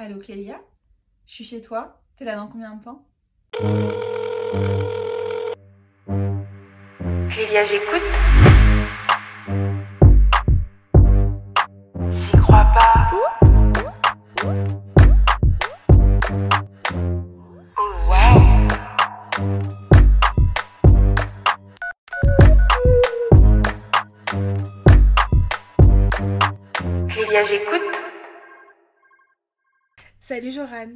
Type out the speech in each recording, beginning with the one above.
Allô Clélia? Je suis chez toi. T'es là dans combien de temps? Clélia, j'écoute. Salut Joran.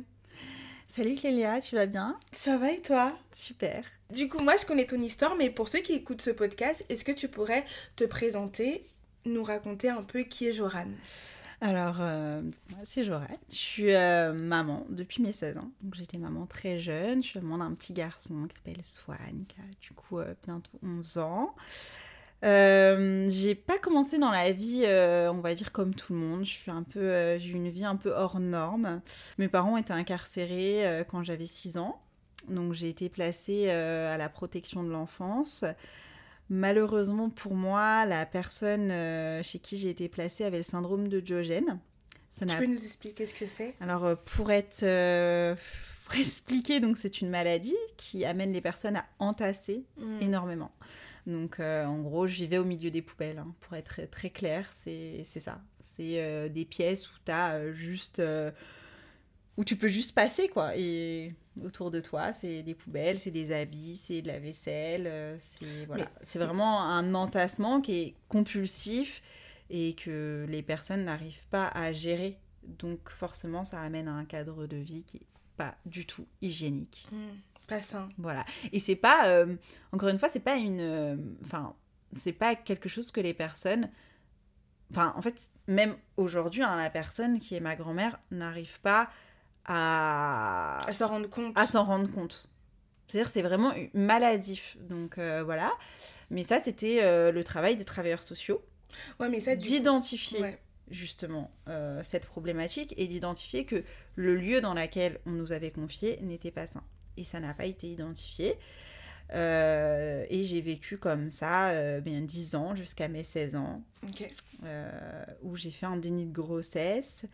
Salut Clélia, tu vas bien? Ça va et toi? Super. Du coup, moi je connais ton histoire, mais pour ceux qui écoutent ce podcast, est-ce que tu pourrais te présenter, nous raconter un peu qui est Joran? Alors, euh, c'est Joran. Je suis euh, maman depuis mes 16 ans. Donc, j'étais maman très jeune. Je suis maman d'un petit garçon qui s'appelle Swan, qui a du coup euh, bientôt 11 ans. Euh, j'ai pas commencé dans la vie, euh, on va dire comme tout le monde. Je suis un peu, euh, j'ai eu une vie un peu hors norme. Mes parents étaient incarcérés quand j'avais 6 ans, donc j'ai été placée à la protection de l'enfance. Malheureusement pour moi, la personne chez qui j'ai été placée avait le syndrome de Diogène. Ça Tu peux nous expliquer ce que c'est? Alors, pour être. pour expliquer, donc c'est une maladie qui amène les personnes à entasser Hmm. énormément. Donc, euh, en gros, je vivais au milieu des poubelles, hein, pour être très, très clair, c'est ça. C'est euh, des pièces où tu as juste. euh, où tu peux juste passer, quoi. Et autour de toi, c'est des poubelles, c'est des habits, c'est de la vaisselle, euh, c'est voilà. C'est vraiment un entassement qui est compulsif et que les personnes n'arrivent pas à gérer. Donc, forcément, ça amène à un cadre de vie qui est pas du tout hygiénique. Hmm, Pas sain. Voilà. Et c'est pas, euh, encore une fois, c'est pas une. euh, Enfin, c'est pas quelque chose que les personnes. Enfin, en fait, même aujourd'hui, hein, la personne qui est ma grand-mère n'arrive pas à, À s'en rendre compte. à s'en rendre compte. C'est-à-dire, c'est vraiment maladif. Donc euh, voilà. Mais ça, c'était le travail des travailleurs sociaux Ouais, mais ça, du coup- d'identifier Ouais. justement euh, cette problématique et d'identifier que le lieu dans lequel on nous avait confié n'était pas sain. Et ça n'a pas été identifié. Euh, et j'ai vécu comme ça euh, bien 10 ans jusqu'à mes 16 ans, euh, où j'ai fait un déni de grossesse.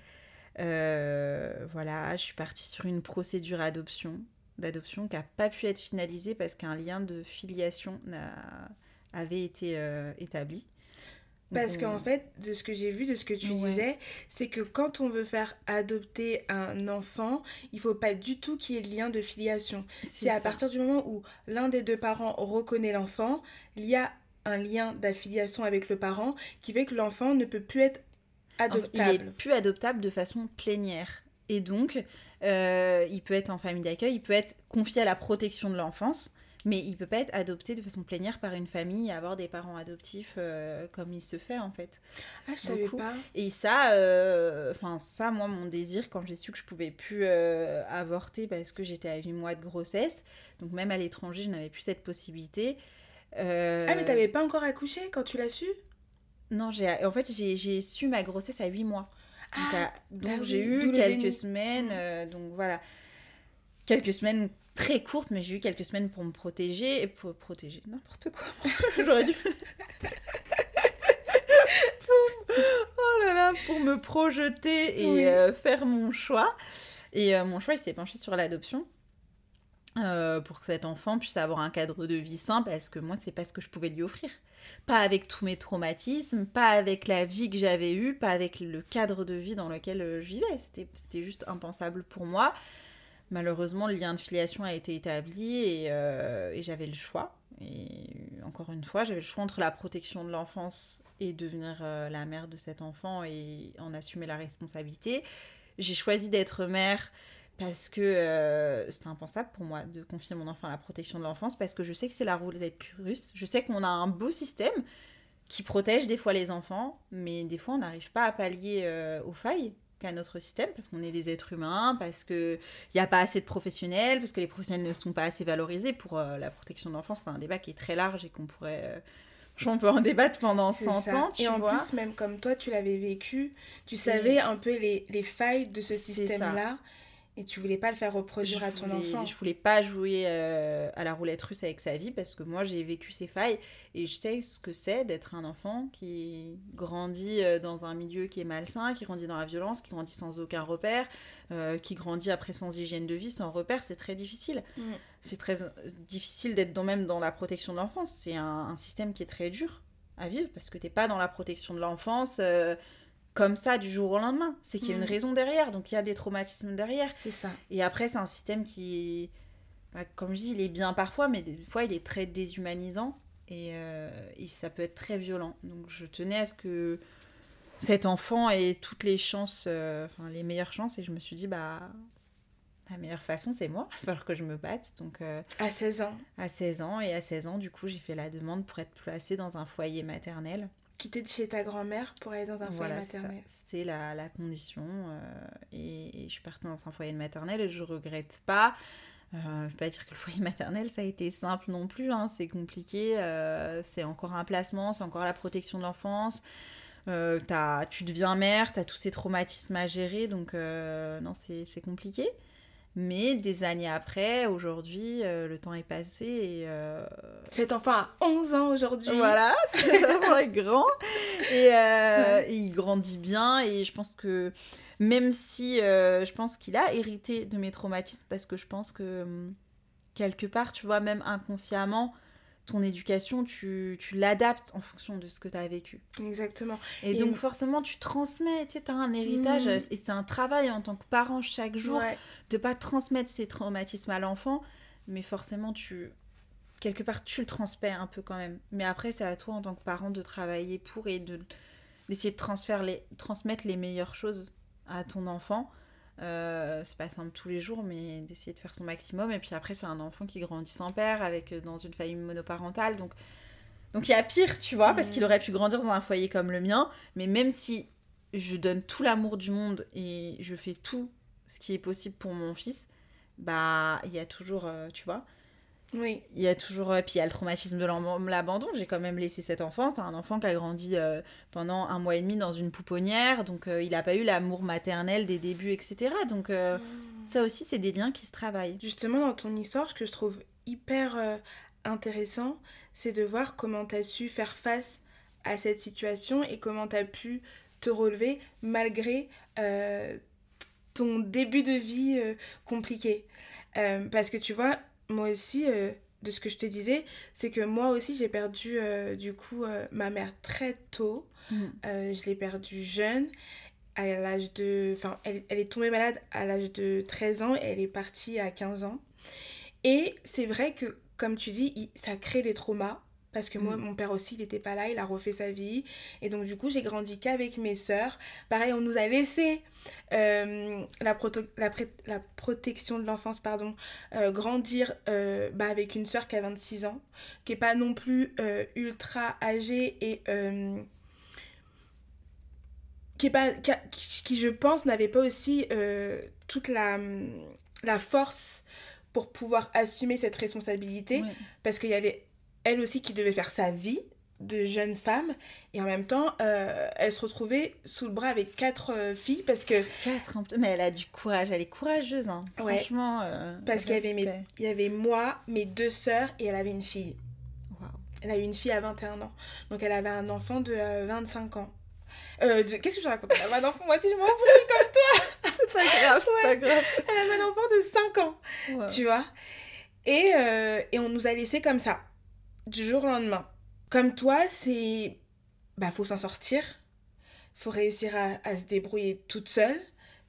Voilà, je suis partie sur une procédure adoption, d'adoption qui n'a pas pu être finalisée parce qu'un lien de filiation avait été établi. Parce on- qu'en fait, de ce que j'ai vu, de ce que tu Ouais. disais, c'est que quand on veut faire adopter un enfant, il faut pas du tout qu'il y ait de lien de filiation. C'est à partir du moment où l'un des deux parents reconnaît l'enfant, il y a un lien d'affiliation avec le parent qui fait que l'enfant ne peut plus être adoptable. Il est plus adoptable de façon plénière. Et donc, euh, il peut être en famille d'accueil, il peut être confié à la protection de l'enfance, mais il peut pas être adopté de façon plénière par une famille et avoir des parents adoptifs euh, comme il se fait en fait. Ah, je savais pas. Et ça, euh, enfin ça, moi, mon désir, quand j'ai su que je pouvais plus euh, avorter parce que j'étais à 8 mois de grossesse, donc même à l'étranger, je n'avais plus cette possibilité. Ah, mais t'avais pas encore accouché quand tu l'as su? Non, j'ai, en fait, j'ai, su ma grossesse à 8 mois. Donc, Ah, donc bah j'ai eu quelques semaines, donc voilà, quelques semaines très courtes, mais j'ai eu quelques semaines pour me protéger et pour protéger n'importe quoi. J'aurais dû. Pour- Oh là là, pour me projeter et Oui. euh, faire mon choix. Et euh, mon choix, il s'est penché sur l'adoption. euh, pour que cet enfant puisse avoir un cadre de vie sain parce que moi c'est pas ce que je pouvais lui offrir pas avec tous mes traumatismes pas avec la vie que j'avais eue pas avec le cadre de vie dans lequel je vivais c'était c'était juste impensable pour moi malheureusement le lien de filiation a été établi et, euh, et j'avais le choix. Et encore une fois j'avais le choix entre la protection de l'enfance et devenir euh, la mère de cet enfant et en assumer la responsabilité. J'ai choisi d'être mère parce que euh, c'était impensable pour moi de confier mon enfant à la protection de l'enfance parce que je sais que c'est la roulette russe. Je sais qu'on a un beau système qui protège des fois les enfants, mais des fois on n'arrive pas à pallier euh, aux failles qu'a notre système parce qu'on est des êtres humains, parce qu'il n'y a pas assez de professionnels, parce que les professionnels ne sont pas assez valorisés pour euh, la protection de l'enfance. C'est un débat qui est très large et qu'on pourrait... euh, on peut en débattre pendant C'est 100 ça. ans, tu Et en vois. plus, même comme toi, tu l'avais vécu, tu savais un peu les, les failles de ce système-là. Et tu voulais pas le faire reproduire je à ton voulais- enfant. Je voulais pas jouer euh, à la roulette russe avec sa vie parce que moi j'ai vécu ces failles et je sais ce que c'est d'être un enfant qui grandit euh, dans un milieu qui est malsain, qui grandit dans la violence, qui grandit sans aucun repère, euh, qui grandit après sans hygiène de vie, sans repère, c'est très difficile. Mm. C'est très difficile d'être dans, même dans la protection de l'enfance. C'est un, un système qui est très dur à vivre parce que t'es pas dans la protection de l'enfance. euh, comme ça du jour au lendemain, c'est qu'il y a une Mm. raison derrière, donc il y a des traumatismes derrière. C'est ça. Et après, c'est un système qui, bah, comme je dis, il est bien parfois, mais des fois, il est très déshumanisant et, euh, et ça peut être très violent. Donc, je tenais à ce que cet enfant ait toutes les chances, euh, enfin, les meilleures chances, et je me suis dit, bah, la meilleure façon, c'est moi, il va falloir que je me batte. Donc, euh, À 16 ans. à 16 ans, et à 16 ans, du coup, j'ai fait la demande pour être placée dans un foyer maternel. Quitter de chez ta grand-mère pour aller dans un Voilà, foyer maternel. C'était la, la condition. euh, et, et je suis partie dans un foyer maternel et je regrette pas. Euh, je vais pas dire que le foyer maternel ça a été simple non plus, hein, c'est compliqué. euh, c'est encore un placement, c'est encore la protection de l'enfance. Tu deviens mère, tu as tous ces traumatismes à gérer, donc non, c'est c'est compliqué. Mais des années après, aujourd'hui, euh, le temps est passé et euh, Cet enfant a 11 ans aujourd'hui. voilà, c'est vraiment grand. Et, euh, et il grandit bien. Et je pense que même si euh, je pense qu'il a hérité de mes traumatismes, parce que je pense que hum, quelque part, tu vois, même inconsciemment, ton éducation, tu, tu l'adaptes en fonction de ce que tu as vécu. Exactement. Et, Et donc forcément, tu transmets, tu sais, tu as un héritage. Mhm. Et c'est un travail en tant que parent chaque jour Ouais. de pas transmettre ces traumatismes à l'enfant, mais forcément tu quelque part tu le transmets un peu quand même. Mais après c'est à toi en tant que parent de travailler pour et de d'essayer de transférer les, transmettre les meilleures choses à ton enfant. Euh, c'est pas simple tous les jours, mais d'essayer de faire son maximum. Et puis après, c'est un enfant qui grandit sans père, avec euh, dans une famille monoparentale. Donc, donc il y a pire, tu vois, parce Mhm. qu'il aurait pu grandir dans un foyer comme le mien. Mais même si je donne tout l'amour du monde et je fais tout ce qui est possible pour mon fils, bah il y a toujours, euh, tu vois, Oui. il y a toujours, euh, puis il y a le traumatisme de l'abandon. J'ai quand même laissé cet enfant. C'est un enfant qui a grandi euh, pendant un mois et demi dans une pouponnière, donc euh, il n'a pas eu l'amour maternel des débuts, etc. Donc euh, ça aussi, c'est des liens qui se travaillent. Justement, dans ton histoire, ce que je trouve hyper intéressant, c'est de voir comment tu as su faire face à cette situation et comment tu as pu te relever malgré ton début de vie compliqué. Parce que tu vois, moi aussi, euh, de ce que je te disais, c'est que moi aussi, j'ai perdu euh, du coup euh, ma mère très tôt. Euh, je l'ai perdue jeune, à l'âge de... Enfin, elle, elle est tombée malade à l'âge de 13 ans et elle est partie à 15 ans. Et c'est vrai que, comme tu dis, ça crée des traumas. Parce que moi, Mm. mon père aussi, il n'était pas là, il a refait sa vie. Et donc, du coup, j'ai grandi qu'avec mes sœurs. Pareil, on nous a laissé euh, la, la, la protection de l'enfance, pardon, euh, grandir euh, bah, avec une sœur qui a 26 ans, qui est pas non plus euh, ultra âgée et qui est pas qui, a- qui- qui, je pense n'avait pas aussi toute la la force pour pouvoir assumer cette responsabilité Ouais. parce qu'il y avait elle aussi qui devait faire sa vie de jeune femme et en même temps euh, elle se retrouvait sous le bras avec quatre euh, filles parce que Quatre, mais elle a du courage, elle est courageuse, hein. Ouais. franchement. euh, parce qu'il y avait mes, il y avait moi mes deux sœurs et elle avait une fille. Elle a eu une fille à 21 ans. Donc elle avait un enfant de euh, 25 ans. De- Qu'est-ce que je raconte? Elle avait un enfant, moi aussi je m'en fous comme toi. C'est pas grave, c'est pas grave. Elle avait un enfant de 5 ans, Wow. tu vois. Et, et on nous a laissé comme ça, du jour au lendemain. Comme toi, c'est... Bah, faut s'en sortir. Faut réussir à, à se débrouiller toute seule,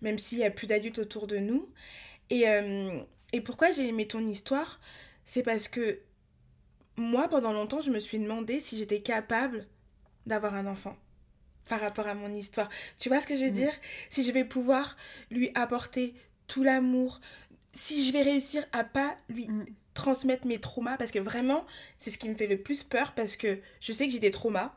même s'il n'y a plus d'adultes autour de nous. Et, euh, et pourquoi j'ai aimé ton histoire C'est parce que moi, pendant longtemps, je me suis demandé si j'étais capable d'avoir un enfant par rapport à mon histoire. Tu vois ce que je veux Mm. dire? Si je vais pouvoir lui apporter tout l'amour, si je vais réussir à pas lui Mm. Transmettre mes traumas, parce que vraiment, c'est ce qui me fait le plus peur, parce que je sais que j'ai des traumas.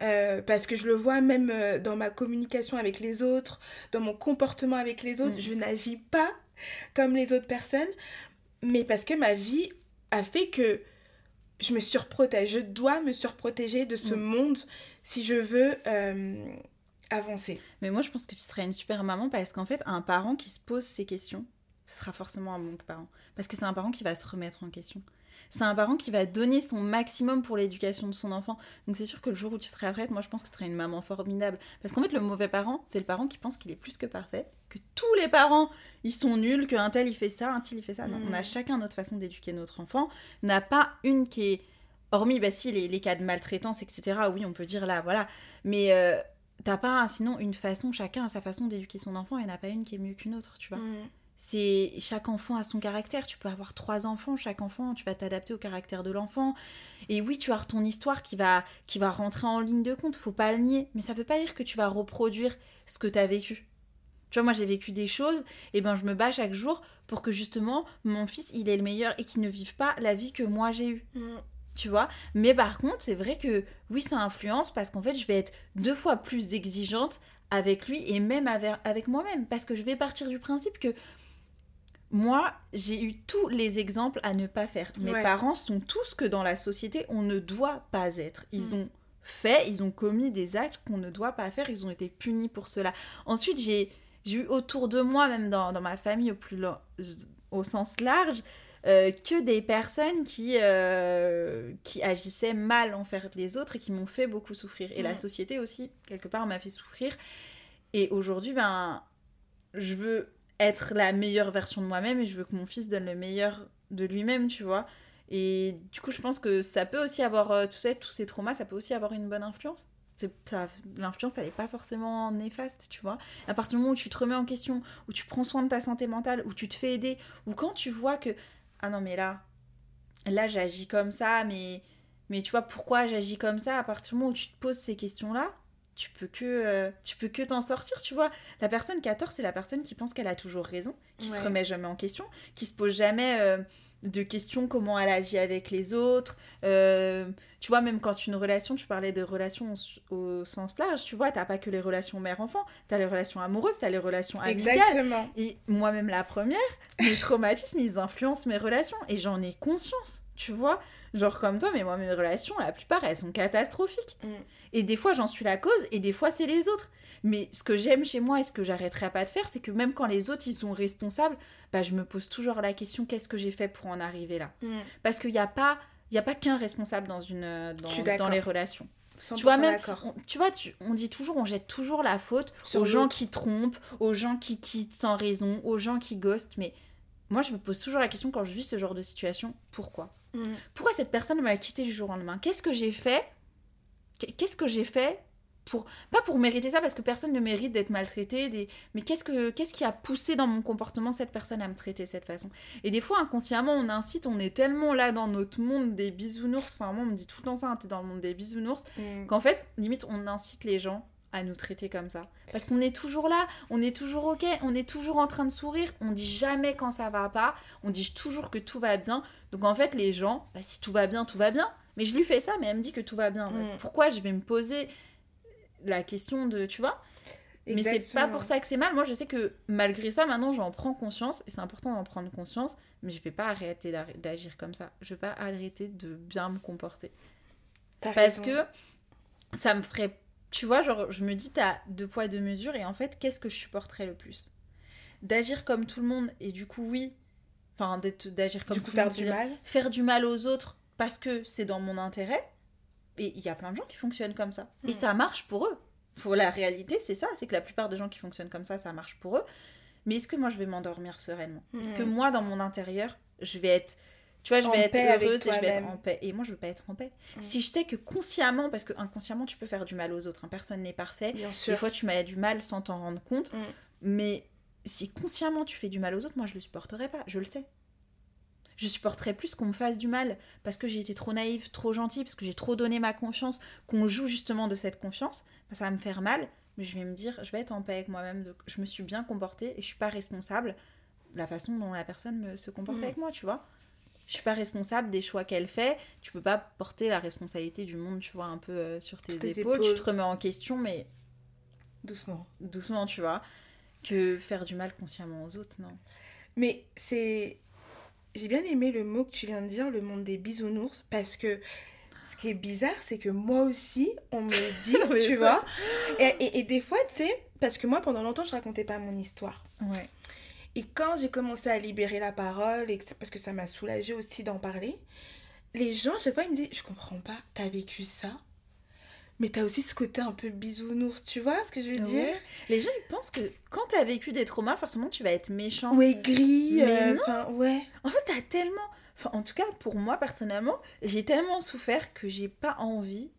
Euh, parce que je le vois même euh, dans ma communication avec les autres, dans mon comportement avec les autres, Mm. je n'agis pas comme les autres personnes, mais parce que ma vie a fait que je me surprotège, je dois me surprotéger de ce Mm. monde si je veux euh, avancer. Mais moi, je pense que tu serais une super maman parce qu'en fait, un parent qui se pose ces questions, ce sera forcément un bon parent. Parce que c'est un parent qui va se remettre en question. C'est un parent qui va donner son maximum pour l'éducation de son enfant. Donc c'est sûr que le jour où tu seras prête, moi je pense que tu serais une maman formidable. Parce qu'en fait, le mauvais parent, c'est le parent qui pense qu'il est plus que parfait, que tous les parents, ils sont nuls, qu'un tel il fait ça, un tel il fait ça. Non, on a chacun notre façon d'éduquer notre enfant. On n'a pas une qui est... Hormis, bah si, les, les cas de maltraitance, etc. Oui, on peut dire là, voilà. Mais euh, t'as pas, sinon, une façon, chacun a sa façon d'éduquer son enfant et n'a pas une qui est mieux qu'une autre, tu vois. Mm. C'est chaque enfant a son caractère. Tu peux avoir trois enfants, chaque enfant, tu vas t'adapter au caractère de l'enfant. Et oui, tu as ton histoire qui va qui va rentrer en ligne de compte. Faut pas le nier, mais ça veut pas dire que tu vas reproduire ce que tu as vécu. Tu vois, moi j'ai vécu des choses, et ben je me bats chaque jour pour que justement mon fils il est le meilleur et qu'il ne vive pas la vie que moi j'ai eue Mm. tu vois? Mais par contre, c'est vrai que oui, ça influence parce qu'en fait, je vais être deux fois plus exigeante avec lui et même avec, avec moi-même parce que je vais partir du principe que moi, j'ai eu tous les exemples à ne pas faire. Mes Ouais. parents sont tous que dans la société, on ne doit pas être. Ils Mm. ont fait, ils ont commis des actes qu'on ne doit pas faire, ils ont été punis pour cela. Ensuite, j'ai eu autour de moi, même dans, dans ma famille au, plus lo- au sens large, euh, que des personnes qui, euh, qui agissaient mal envers les autres et qui m'ont fait beaucoup souffrir. Et la Mm. société aussi, quelque part, m'a fait souffrir. Et aujourd'hui, ben, je veux être la meilleure version de moi-même et je veux que mon fils donne le meilleur de lui-même, tu vois. Et du coup, je pense que ça peut aussi avoir, euh, tu tous ces traumas, ça peut aussi avoir une bonne influence. L'influence, elle n'est pas forcément néfaste, tu vois. À partir du moment où tu te remets en question, où tu prends soin de ta santé mentale, où tu te fais aider, ou quand tu vois que, ah non, mais là, là, j'agis comme ça, mais, mais tu vois, pourquoi j'agis comme ça? À partir du moment où tu te poses ces questions-là, tu peux que euh, tu peux que t'en sortir, tu vois. La personne qui a tort, c'est la personne qui pense qu'elle a toujours raison, qui se Ouais. remet jamais en question, qui se pose jamais euh, de questions comment elle agit avec les autres. Euh, tu vois, même quand une relation, tu parlais de relations au, au sens large, tu vois, t'as pas que les relations mère-enfant, t'as les relations amoureuses, t'as les relations amicales. Exactement. Et moi-même la première, mes traumatismes, ils influencent mes relations. Et j'en ai conscience, tu vois. Genre comme toi, mais moi, mes relations, la plupart, elles sont catastrophiques. Mm. Et des fois, j'en suis la cause, et des fois, c'est les autres. Mais ce que j'aime chez moi et ce que j'arrêterai pas de faire, c'est que même quand les autres, ils sont responsables, bah, je me pose toujours la question, qu'est-ce que j'ai fait pour en arriver là? Mm. Parce qu'il n'y a pas... Il y a pas qu'un responsable dans, une, dans, les relations. 100% Tu vois, même, on, tu vois, tu- on dit toujours, on jette toujours la faute Sur aux gens qui trompent, aux gens qui quittent sans raison, aux gens qui ghostent. Mais moi, je me pose toujours la question quand je vis ce genre de situation, pourquoi Mm. Pourquoi cette personne m'a quitté du jour au lendemain? Qu'est-ce que j'ai fait Qu- Qu'est-ce que j'ai fait pour pas pour mériter ça parce que personne ne mérite d'être maltraité des... mais qu'est-ce que qu'est-ce qui a poussé dans mon comportement cette personne à me traiter de cette façon? Et des fois inconsciemment on incite on est tellement là dans notre monde des bisounours enfin moi on me dit tout le temps ça hein, t'es dans le monde des bisounours Mm. qu'en fait, limite, on incite les gens à nous traiter comme ça. Parce qu'on est toujours là, on est toujours ok, on est toujours en train de sourire, on dit jamais quand ça va pas, on dit toujours que tout va bien. Donc en fait, les gens, bah, si tout va bien, tout va bien. Mais je lui fais ça, mais elle me dit que tout va bien. Mm. Pourquoi je vais me poser la question de, tu vois? Mais c'est pas pour ça que c'est mal. Moi, je sais que malgré ça, maintenant, j'en prends conscience. Et c'est important d'en prendre conscience. Mais je vais pas arrêter d'agir comme ça. Je vais pas arrêter de bien me comporter. Parce raison. que ça me ferait. Tu vois, genre, je me dis, t'as deux poids, deux mesures, et en fait, qu'est-ce que je supporterais le plus? D'agir comme tout le monde, et du coup, oui. Enfin, d'agir comme du coup, tout le faire monde, du mal. Faire du mal aux autres parce que c'est dans mon intérêt. Et il y a plein de gens qui fonctionnent comme ça. Et Mm. ça marche pour eux. Pour la réalité, c'est ça. C'est que la plupart des gens qui fonctionnent comme ça, ça marche pour eux. Mais est-ce que moi, je vais m'endormir sereinement? Est-ce que Mm. moi, dans mon intérieur, je vais être. Tu vois, je En vais être heureuse et je vais être en paix. Et moi, je veux pas être en paix. Si je sais que consciemment, parce que inconsciemment, tu peux faire du mal aux autres, hein, personne n'est parfait. Bien Des sûr. fois, tu m'as du mal sans t'en rendre compte. Mm. Mais si consciemment tu fais du mal aux autres, moi, je le supporterai pas. Je le sais. Je supporterais plus qu'on me fasse du mal parce que j'ai été trop naïve, trop gentille, parce que j'ai trop donné ma confiance, qu'on joue justement de cette confiance. bah, ça va me faire mal, mais je vais me dire, je vais être en paix avec moi-même. de- Je me suis bien comportée et je suis pas responsable de la façon dont la personne me, se comporte Mm. avec moi, tu vois. Je suis pas responsable des choix qu'elle fait. Tu peux pas porter la responsabilité du monde, tu vois, un peu euh, sur tes, tes épaules. Tu épaules. te remets en question, mais Doucement. doucement, tu vois. Que faire du mal consciemment aux autres, non. Mais c'est. J'ai bien aimé le mot que tu viens de dire, le monde des bisounours, parce que ce qui est bizarre, c'est que moi aussi, on me dit, tu ça- vois. Et, et- et des fois, tu sais, parce que moi, pendant longtemps, je racontais pas mon histoire. Ouais. Et quand j'ai commencé à libérer la parole, et que parce que ça m'a soulagée aussi d'en parler, les gens, chaque fois, ils me disent Je comprends pas, t'as vécu ça, mais t'as aussi ce côté un peu bisounours, tu vois ce que je veux dire? Ouais. Les gens, ils pensent que quand t'as vécu des traumas, forcément, tu vas être méchant. Ouais, gris, Mais euh, enfin, ouais. En fait, t'as tellement. Enfin, en tout cas, pour moi, personnellement, j'ai tellement souffert que j'ai pas envie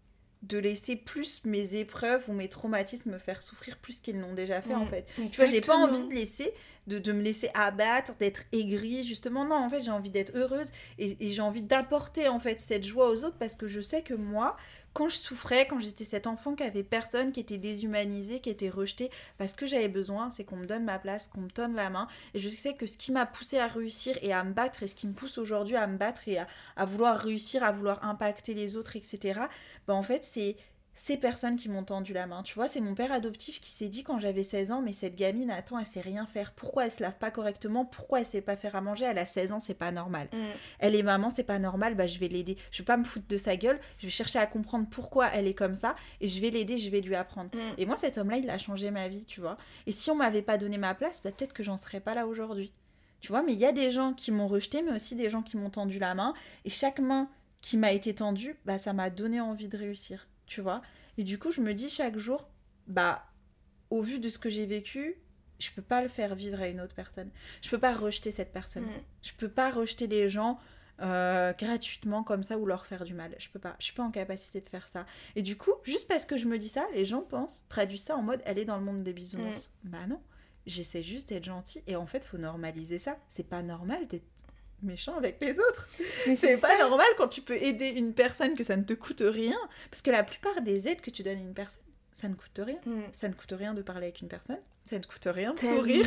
de laisser plus mes épreuves ou mes traumatismes me faire souffrir plus qu'ils l'ont déjà fait, en Mm, fait. Tu vois, j'ai pas envie de laisser, de, de me laisser abattre, d'être aigrie, justement. Non, en fait, j'ai envie d'être heureuse et, j'ai envie d'apporter, en fait, cette joie aux autres parce que je sais que moi, quand je souffrais, quand j'étais cet enfant qui avait personne, qui était déshumanisé, qui était rejeté, parce que j'avais besoin, c'est qu'on me donne ma place, qu'on me donne la main. Et je sais que ce qui m'a poussé à réussir et à me battre, et ce qui me pousse aujourd'hui à me battre et à, à vouloir réussir, à vouloir impacter les autres, etc., bah en fait, c'est ces personnes qui m'ont tendu la main. Tu vois, c'est mon père adoptif qui s'est dit quand j'avais 16 ans, mais cette gamine, attends, elle sait rien faire. Pourquoi elle se lave pas correctement? Pourquoi elle sait pas faire à manger? Elle a 16 ans, c'est pas normal. Mm. Elle est maman, c'est pas normal, bah je vais l'aider. Je vais pas me foutre de sa gueule, je vais chercher à comprendre pourquoi elle est comme ça et je vais l'aider, je vais lui apprendre. Mm. Et moi, cet homme-là, il a changé ma vie, tu vois. Et si on m'avait pas donné ma place, bah, peut-être que j'en serais pas là aujourd'hui. Tu vois, mais il y a des gens qui m'ont rejeté, mais aussi des gens qui m'ont tendu la main. Et chaque main qui m'a été tendue, bah, ça m'a donné envie de réussir, tu vois. Et du coup, je me dis chaque jour, bah, au vu de ce que j'ai vécu, je peux pas le faire vivre à une autre personne. Je peux pas rejeter cette personne. Mm. Je peux pas rejeter les gens euh, gratuitement comme ça ou leur faire du mal. Je peux pas. Je suis pas en capacité de faire ça. Et du coup, juste parce que je me dis ça, les gens pensent, traduisent ça en mode elle est dans le monde des bisounours. Bah non. J'essaie juste d'être gentille et en fait, faut normaliser ça. C'est pas normal d'être méchant avec les autres. C'est pas normal quand tu peux aider une personne que ça ne te coûte rien. Parce que la plupart des aides que tu donnes à une personne, ça ne coûte rien. Mm. Ça ne coûte rien de parler avec une personne. Ça ne coûte rien de sourire.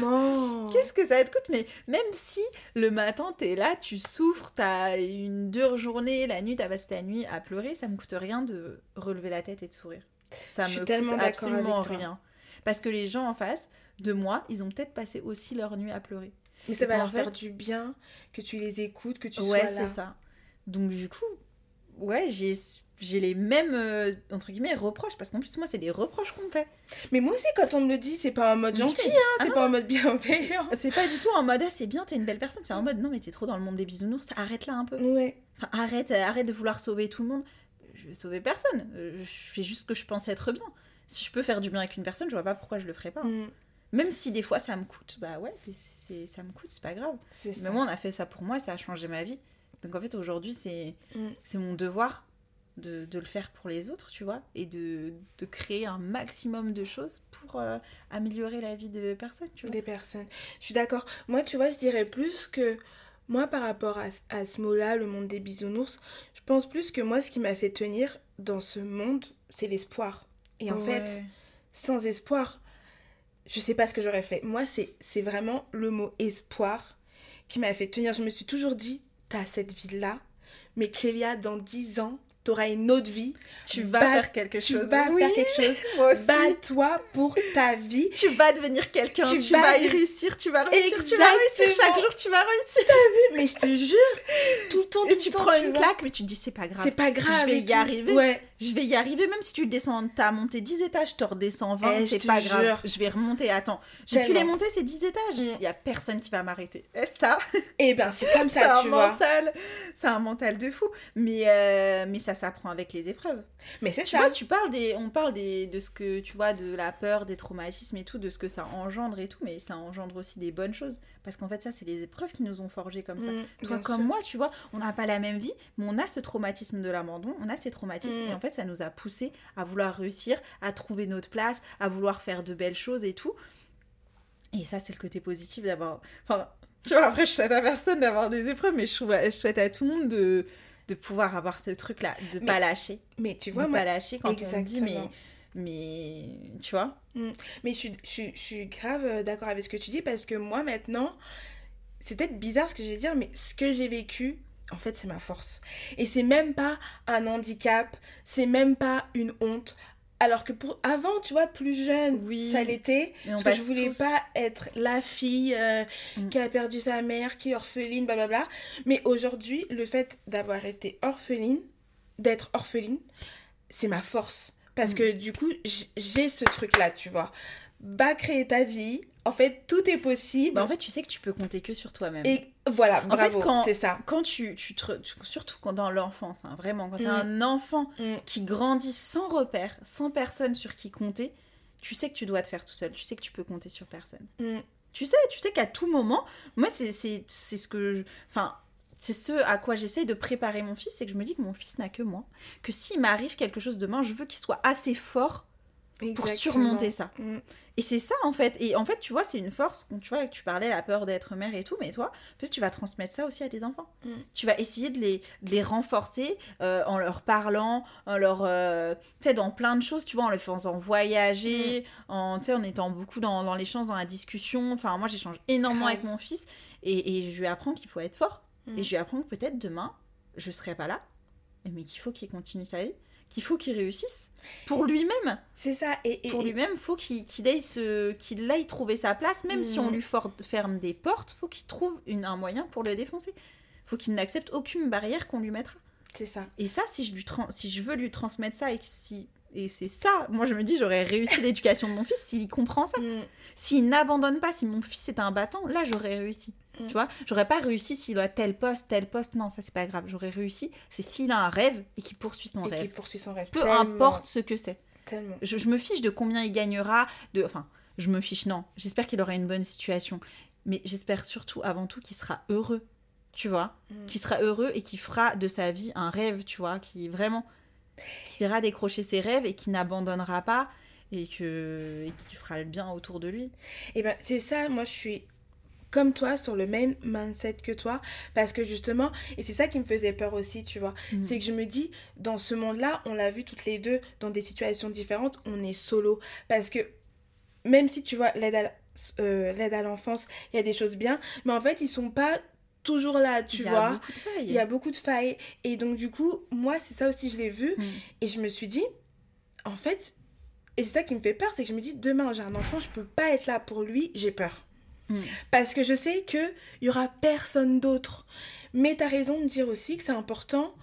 Qu'est-ce que ça te coûte? Mais même si le matin t'es là, tu souffres, t'as une dure journée, la nuit t'as passé ta nuit à pleurer, ça me coûte rien de relever la tête et de sourire. Ça Je me coûte absolument avec toi. rien. Parce que les gens en face de moi, ils ont peut-être passé aussi leur nuit à pleurer. Mais ça va leur faire du bien que tu les écoutes, que tu ouais, sois c'est là. ça. Donc du coup, ouais, j'ai j'ai les mêmes euh, entre guillemets reproches parce qu'en plus moi c'est des reproches qu'on me fait. Mais moi aussi, quand on me le dit, c'est pas en mode gentil, hein, ah c'est pas en mode bienveillant. C'est pas du tout en mode ah, c'est bien, t'es une belle personne, c'est en mode non mais t'es trop dans le monde des bisounours, arrête là un peu. Ouais. Enfin, arrête, euh, arrête de vouloir sauver tout le monde. Je vais sauver personne. Euh, Je fais juste ce que je pense être bien. Si je peux faire du bien avec une personne, je vois pas pourquoi je le ferais pas. Mm. Même si des fois ça me coûte, bah ouais, c'est ça me coûte, c'est pas grave. Mais moi, on a fait ça pour moi, ça a changé ma vie. Donc en fait, aujourd'hui, c'est Mm. c'est mon devoir de, de le faire pour les autres, tu vois, et de, de créer un maximum de choses pour euh, améliorer la vie de personnes, tu vois. Des personnes. Je suis d'accord. Moi, tu vois, je dirais plus que moi, par rapport à, à ce mot-là, le monde des bisounours, je pense plus que moi, ce qui m'a fait tenir dans ce monde, c'est l'espoir. Et en fait, sans espoir, je sais pas ce que j'aurais fait. Moi, c'est vraiment le mot espoir qui m'a fait tenir. Je me suis toujours dit, t'as cette vie-là, mais Clélia, dans 10 ans, t'auras une autre vie. tu vas Bah, faire quelque Tu chose. vas Oui, faire quelque chose. Bats-toi pour ta vie. tu vas devenir quelqu'un, tu, Tu vas, vas y réussir, tu vas réussir, tu vas réussir, Exactement. chaque jour tu vas réussir. Mais je te jure, tout le temps, tout Et tu temps, prends une claque, mais tu te dis c'est pas grave. C'est pas grave. Je vais et y tout. arriver. Ouais. Je vais y arriver, même si tu descends, t'as monté 10 étages, tu redescends 20, Eh, c'est pas grave. Je vais remonter, attends. J'ai pu les monter ces 10 étages. Mm. Il y a personne qui va m'arrêter. Et ça, Et ben, c'est comme ça, tu vois. mental. C'est un mental de fou. Mais, euh, mais ça s'apprend avec les épreuves. Mais c'est Tu ça. vois, tu parles des, on parle des, de ce que, tu vois, de la peur, des traumatismes et tout, de ce que ça engendre et tout, mais ça engendre aussi des bonnes choses. Parce qu'en fait, ça, c'est les épreuves qui nous ont forgés comme ça. Mm, Toi comme sûr. moi, tu vois, on n'a pas la même vie, mais on a ce traumatisme de l'abandon, on a ces traumatismes, Mm. et en fait, ça nous a poussé à vouloir réussir, à trouver notre place, à vouloir faire de belles choses et tout. Et ça, c'est le côté positif d'avoir. Enfin, tu vois, après, je souhaite à personne d'avoir des épreuves, mais je, souhaite à tout le monde de, de pouvoir avoir ce truc-là, de Mais pas lâcher. Mais tu de vois, pas lâcher quand on me dit, mais. Exactement. Mais. Tu vois Mais je je suis grave euh, d'accord avec ce que tu dis parce que moi maintenant, c'est peut-être bizarre ce que je vais dire, mais ce que j'ai vécu, en fait, c'est ma force. Et c'est même pas un handicap, c'est même pas une honte. Alors que pour avant, tu vois, plus jeune, Oui. ça l'était. Parce que je voulais tous. pas être la fille euh, Mm. qui a perdu sa mère, qui est orpheline, blablabla. Mais aujourd'hui, le fait d'avoir été orpheline, d'être orpheline, c'est ma force. Parce Mm. que du coup, j'ai ce truc-là, tu vois. Va créer ta vie. En fait, tout est possible. Bah, en fait, tu sais que tu peux compter que sur toi-même. Et voilà, En fait, bravo, quand- c'est ça. quand tu, tu te. tu- surtout quand dans l'enfance, hein, vraiment, quand t'es Mm. un enfant Mm. qui grandit sans repère, sans personne sur qui compter, tu sais que tu dois te faire tout seul. Tu sais que tu peux compter sur personne. Mm. Tu sais, tu sais qu'à tout moment, moi, c'est c'est- c'est ce que. je- Enfin. C'est ce à quoi j'essaye de préparer mon fils, c'est que je me dis que mon fils n'a que moi. Que s'il m'arrive quelque chose demain, je veux qu'il soit assez fort pour surmonter ça. Mm. Et c'est ça en fait. Et en fait, tu vois, c'est une force. Quand tu vois que tu parlais la peur d'être mère et tout, mais toi, peut-être tu vas transmettre ça aussi à tes enfants. Mm. Tu vas essayer de les, de les renforcer euh, en leur parlant, en leur, euh, tu sais, dans plein de choses. Tu vois, en les faisant voyager, Mm. en, en étant beaucoup dans, dans l'échange, dans la discussion. Enfin, moi, j'échange énormément avec mon fils et, et je lui apprends qu'il faut être fort. Et je lui apprends que peut-être demain, je serai pas là, mais qu'il faut qu'il continue sa vie, qu'il faut qu'il réussisse pour lui-même C'est ça. Et, et- pour lui-même, faut qu'il aille, se, qu'il aille trouver sa place, même si on Mhm. lui ferme des portes, faut qu'il trouve une- un moyen pour le défoncer. Faut qu'il n'accepte aucune barrière qu'on lui mettra. c'est ça. Et ça, si je, lui tran- si je veux lui transmettre ça et si et c'est ça, moi je me dis j'aurais réussi l'éducation de mon fils s'il comprend ça. Mm. S'il n'abandonne pas, si mon fils est un battant, là j'aurais réussi. Mm. Tu vois, j'aurais pas réussi s'il a tel poste, tel poste, non, ça c'est pas grave. J'aurais réussi, c'est s'il a un rêve et qu'il poursuit son Et rêve. poursuit son rêve. Peu Tellement, importe ce que c'est. Tellement. Je, je me fiche de combien il gagnera, de, enfin, je me fiche, non. J'espère qu'il aura une bonne situation. Mais j'espère surtout, avant tout, qu'il sera heureux, tu vois? Mm. Qu'il sera heureux et qu'il fera de sa vie un rêve, tu vois. Qui vraiment, qu'il ira décrocher ses rêves et qui n'abandonnera pas et que et qui fera le bien autour de lui. Et ben c'est ça, moi je suis comme toi sur le même mindset que toi parce que justement et c'est ça qui me faisait peur aussi tu vois Mm. c'est que je me dis dans ce monde là on l'a vu toutes les deux dans des situations différentes on est solo parce que même si tu vois l'aide à, euh, l'aide à l'enfance il y a des choses bien mais en fait ils sont pas toujours là tu il y a vois beaucoup de failles. il y a beaucoup de failles et donc du coup moi c'est ça aussi je l'ai vu Mm. et je me suis dit, en fait, et c'est ça qui me fait peur, c'est que je me dis, demain j'ai un enfant, je peux pas être là pour lui, j'ai peur. Mm. Parce que je sais qu'il y aura personne d'autre. Mais tu as raison de dire aussi que c'est important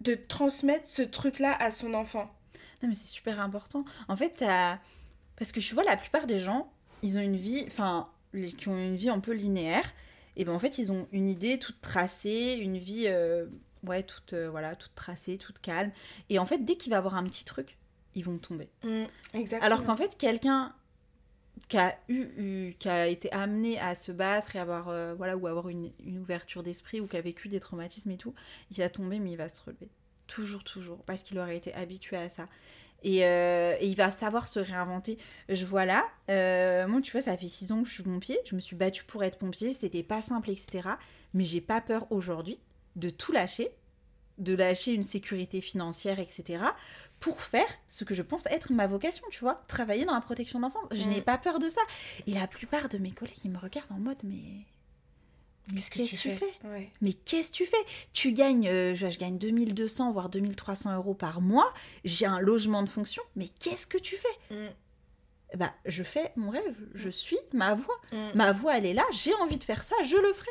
de transmettre ce truc-là à son enfant. Non, mais c'est super important. En fait, parce que je vois la plupart des gens, ils ont une vie, enfin, qui ont une vie un peu linéaire, et ben en fait, ils ont une idée toute tracée, une vie, euh, ouais, toute, euh, voilà, toute tracée, toute calme. Et en fait, dès qu'il va avoir un petit truc, ils vont tomber. Mm, exactement. Alors qu'en fait, quelqu'un qui a eu, été amené à se battre et avoir, euh, voilà, ou avoir une, une ouverture d'esprit ou qui a vécu des traumatismes et tout, il va tomber mais il va se relever. Toujours, toujours, parce qu'il aurait été habitué à ça. Et, euh, il va savoir se réinventer. Je vois là, euh, moi tu vois, ça fait six ans que je suis pompier, je me suis battue pour être pompier, c'était pas simple, etc. Mais j'ai pas peur aujourd'hui de tout lâcher, de lâcher une sécurité financière, etc. pour faire ce que je pense être ma vocation, tu vois, travailler dans la protection de l'enfance. Je Mm. n'ai pas peur de ça. Et la plupart de mes collègues, ils me regardent en mode, mais... mais qu'est-ce que tu fais, fais? Ouais. mais qu'est-ce que tu fais? Tu gagnes, euh, je, je gagne 2200 voire 2300 euros par mois. J'ai un logement de fonction. Mais qu'est-ce que tu fais? Mm, Bah, je fais mon rêve. Je suis ma voix. mm. Ma voix, elle est là. J'ai envie de faire ça. Je le ferai.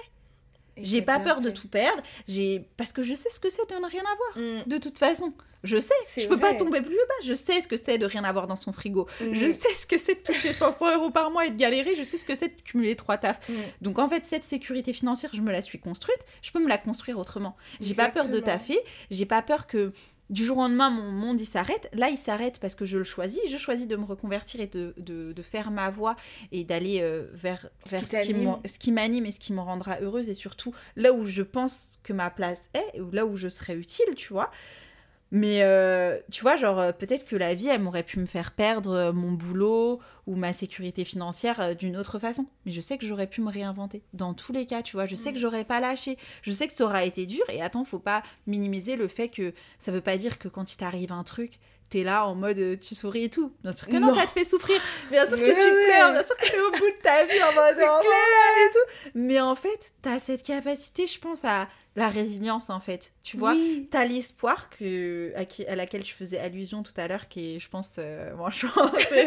J'ai pas peur de tout perdre. J'ai parce que je sais ce que c'est de ne rien avoir. Mm, De toute façon, je sais. Je peux pas tomber plus bas. Je sais ce que c'est de rien avoir dans son frigo. mm, Je sais ce que c'est de toucher 500 euros par mois et de galérer. Je sais ce que c'est de cumuler trois tafs. mm. Donc en fait, cette sécurité financière, je me la suis construite, je peux me la construire autrement. J'ai pas peur de taffer, j'ai pas peur que du jour au lendemain, mon monde il s'arrête. Là, il s'arrête parce que je le choisis. Je choisis de me reconvertir et de, de, de faire ma voie et d'aller euh, vers, Ce vers qui ce qui m'anime et ce qui me rendra heureuse et surtout là où je pense que ma place est, ou là où je serais utile, tu vois. Mais euh, tu vois, genre, euh, peut-être que la vie, elle m'aurait pu me faire perdre euh, mon boulot ou ma sécurité financière d'une autre façon. Mais je sais que j'aurais pu me réinventer. Dans tous les cas, tu vois, je sais Mm. que j'aurais pas lâché. Je sais que ça aura été dur. Et attends, faut pas minimiser le fait que ça veut pas dire que quand il t'arrive un truc, t'es là en mode euh, tu souris et tout. Bien sûr que non, Non. ça te fait souffrir. Bien sûr que tu ouais. pleures. Bien sûr que t'es au bout de ta vie en mode C'est oh, voilà, et tout. Mais en fait, t'as cette capacité, je pense, à la résilience en fait. Tu vois, Oui. T'as l'espoir que, à, qui- à laquelle je faisais allusion tout à l'heure, qui est, je pense, euh, franchement, c'est-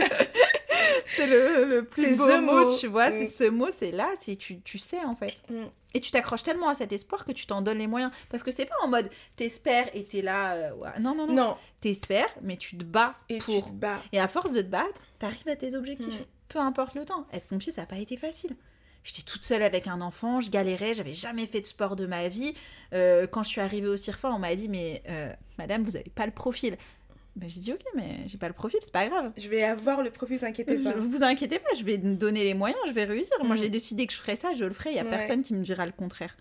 c'est le, le plus C'est beau ce mot, mot. tu vois. Mm. C'est ce mot, c'est là, c'est tu, tu sais en fait. Mm. Et tu t'accroches tellement à cet espoir que tu t'en donnes les moyens. Parce que c'est pas en mode t'espères et t'es là. euh, ouais. Non, non, non. Non, T'espères, mais tu te bats et tu pour. te bats. Et à force de te battre, t'arrives à tes objectifs. Mm. Peu importe le temps. Être pompier, ça n'a pas été facile. J'étais toute seule avec un enfant, je galérais, j'avais jamais fait de sport de ma vie. Euh, quand je suis arrivée au CIRFA, on m'a dit Mais euh, madame, vous avez pas le profil. Ben, j'ai dit Ok, mais j'ai pas le profil, c'est pas grave. Je vais avoir le profil, vous inquiétez pas. Je- vous inquiétez pas, je vais me donner les moyens, je vais réussir. Moi, Mm. j'ai décidé que je ferais ça, je le ferai, il y a Ouais. personne qui me dira le contraire.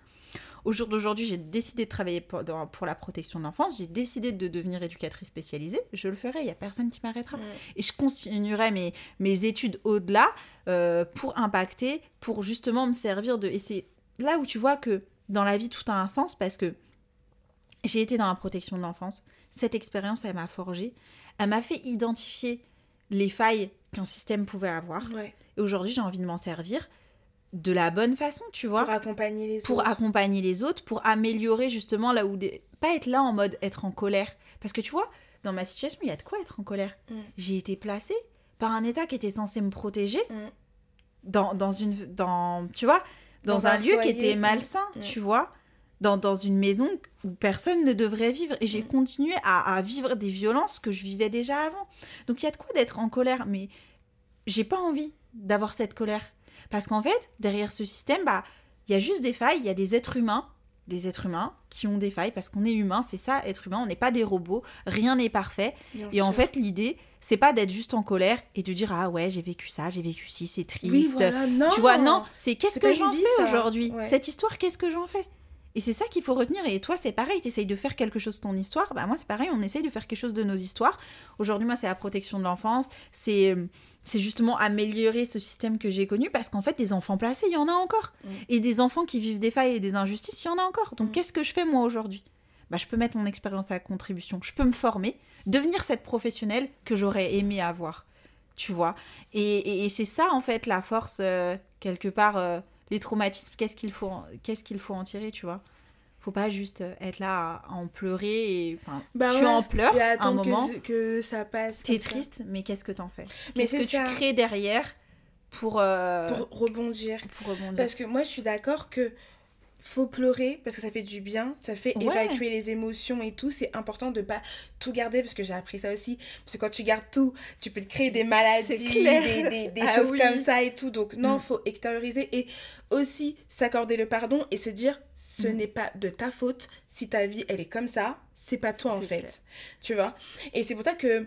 Au jour d'aujourd'hui, j'ai décidé de travailler pour, dans- pour la protection de l'enfance, j'ai décidé de devenir éducatrice spécialisée, je le ferai, il y a personne qui m'arrêtera. Mm. Et je continuerai mes, mes études au-delà euh, pour impacter, pour justement me servir de... Et c'est là où tu vois que dans la vie, tout a un sens parce que j'ai été dans la protection de l'enfance. Cette expérience, elle m'a forgé. Elle m'a fait identifier les failles qu'un système pouvait avoir. Ouais. Et aujourd'hui, j'ai envie de m'en servir de la bonne façon, tu vois Pour accompagner les pour autres. accompagner les autres, pour améliorer justement là où des... pas être là en mode être en colère. Parce que tu vois, dans ma situation, il y a de quoi être en colère. Mm. J'ai été placée par un État qui était censé me protéger Mm. dans, dans une dans tu vois dans, Dans un, un lieu foyer, qui était malsain, mm. tu vois. Dans, dans une maison où personne ne devrait vivre. Et j'ai Mm. continué à, à vivre des violences que je vivais déjà avant. Donc il y a de quoi d'être en colère, mais j'ai pas envie d'avoir cette colère. Parce qu'en fait, derrière ce système, bah, il y a juste des failles, il y a des êtres humains, des êtres humains qui ont des failles, parce qu'on est humain, c'est ça, être humain, on n'est pas des robots, rien n'est parfait. Bien Et en fait, l'idée, c'est pas d'être juste en colère et de dire, ah ouais, j'ai vécu ça, j'ai vécu ci, c'est triste. Oui, voilà, non. Tu vois, non, c'est qu'est-ce que j'en fais aujourd'hui? Ouais. Cette histoire, qu'est-ce que j'en fais? Et c'est ça qu'il faut retenir. Et toi, c'est pareil, tu essayes de faire quelque chose de ton histoire. Bah, moi, c'est pareil, on essaye de faire quelque chose de nos histoires. Aujourd'hui, moi, c'est la protection de l'enfance. C'est. euh, C'est justement améliorer ce système que j'ai connu parce qu'en fait, des enfants placés, il y en a encore. Mm. Et des enfants qui vivent des failles et des injustices, il y en a encore. Donc, Mm. qu'est-ce que je fais moi aujourd'hui? Bah, Je peux mettre mon expérience à contribution. Je peux me former, devenir cette professionnelle que j'aurais aimé avoir. Tu vois? Et, et- et c'est ça, en fait, la force, euh, quelque part, euh, les traumatismes, qu'est-ce qu'il faut, en- qu'est-ce qu'il faut en tirer, tu vois? Faut pas juste être là à en pleurer et. Enfin, Bah tu ouais, en pleures Et un moment, que, que ça passe. t'es ça. triste, mais qu'est-ce que t'en fais? Mais Qu'est-ce que ça. tu crées derrière pour, euh, Pour rebondir. pour rebondir? Parce que moi, je suis d'accord que faut pleurer parce que ça fait du bien, ça fait Ouais. évacuer les émotions et tout. C'est important de pas tout garder parce que j'ai appris ça aussi. Parce que quand tu gardes tout, tu peux te créer des maladies, des, des, des Ah choses oui. comme ça et tout. Donc, non, Mm. faut extérioriser et aussi s'accorder le pardon et se dire ce Mm. n'est pas de ta faute si ta vie elle est comme ça. C'est pas toi en fait. clair. Tu vois? Et c'est pour ça que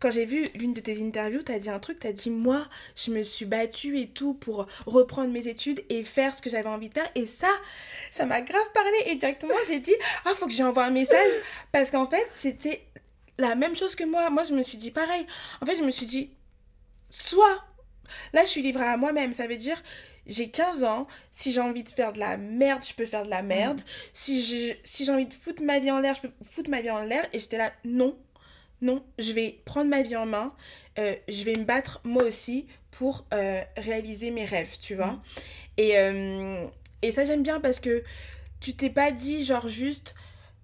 quand j'ai vu l'une de tes interviews, t'as dit un truc, t'as dit moi, je me suis battue et tout pour reprendre mes études et faire ce que j'avais envie de faire. Et ça, ça m'a grave parlé. Et directement, j'ai dit, ah, faut que lui envoie un message. Parce qu'en fait, c'était la même chose que moi. Moi, je me suis dit pareil. En fait, je me suis dit, soit, là, je suis livrée à moi-même. Ça veut dire, j'ai 15 ans. Si j'ai envie de faire de la merde, je peux faire de la merde. Si j'ai si j'ai envie de foutre ma vie en l'air, je peux foutre ma vie en l'air. Et j'étais là, non, non, je vais prendre ma vie en main. euh, je vais me battre moi aussi pour euh, réaliser mes rêves, tu vois. Mhm. Et, euh, et ça, j'aime bien parce que tu t'es pas dit, genre, juste,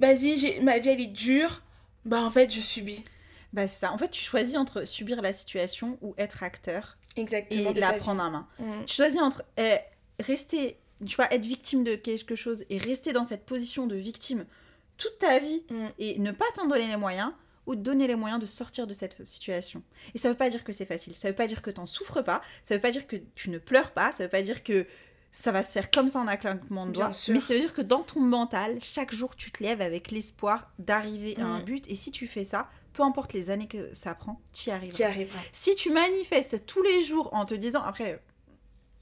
vas-y, ma vie, elle est dure. Bah, en fait, je subis. Bah, c'est ça. En fait, tu choisis entre subir la situation ou être acteur Exactement. et la prendre en main. Mm. Tu choisis entre euh, rester, tu vois, être victime de quelque chose et rester dans cette position de victime toute ta vie Mm. et ne pas t'en donner les moyens ou te donner les moyens de sortir de cette situation. Et ça veut pas dire que c'est facile, ça veut pas dire que t'en souffres pas, ça veut pas dire que tu ne pleures pas, ça veut pas dire que ça va se faire comme ça en un claquement de doigts, mais ça veut dire que dans ton mental, chaque jour tu te lèves avec l'espoir d'arriver à un Mm. but et si tu fais ça, peu importe les années que ça prend, tu y arriveras. Qui arrivera. Si tu manifestes tous les jours en te disant, après,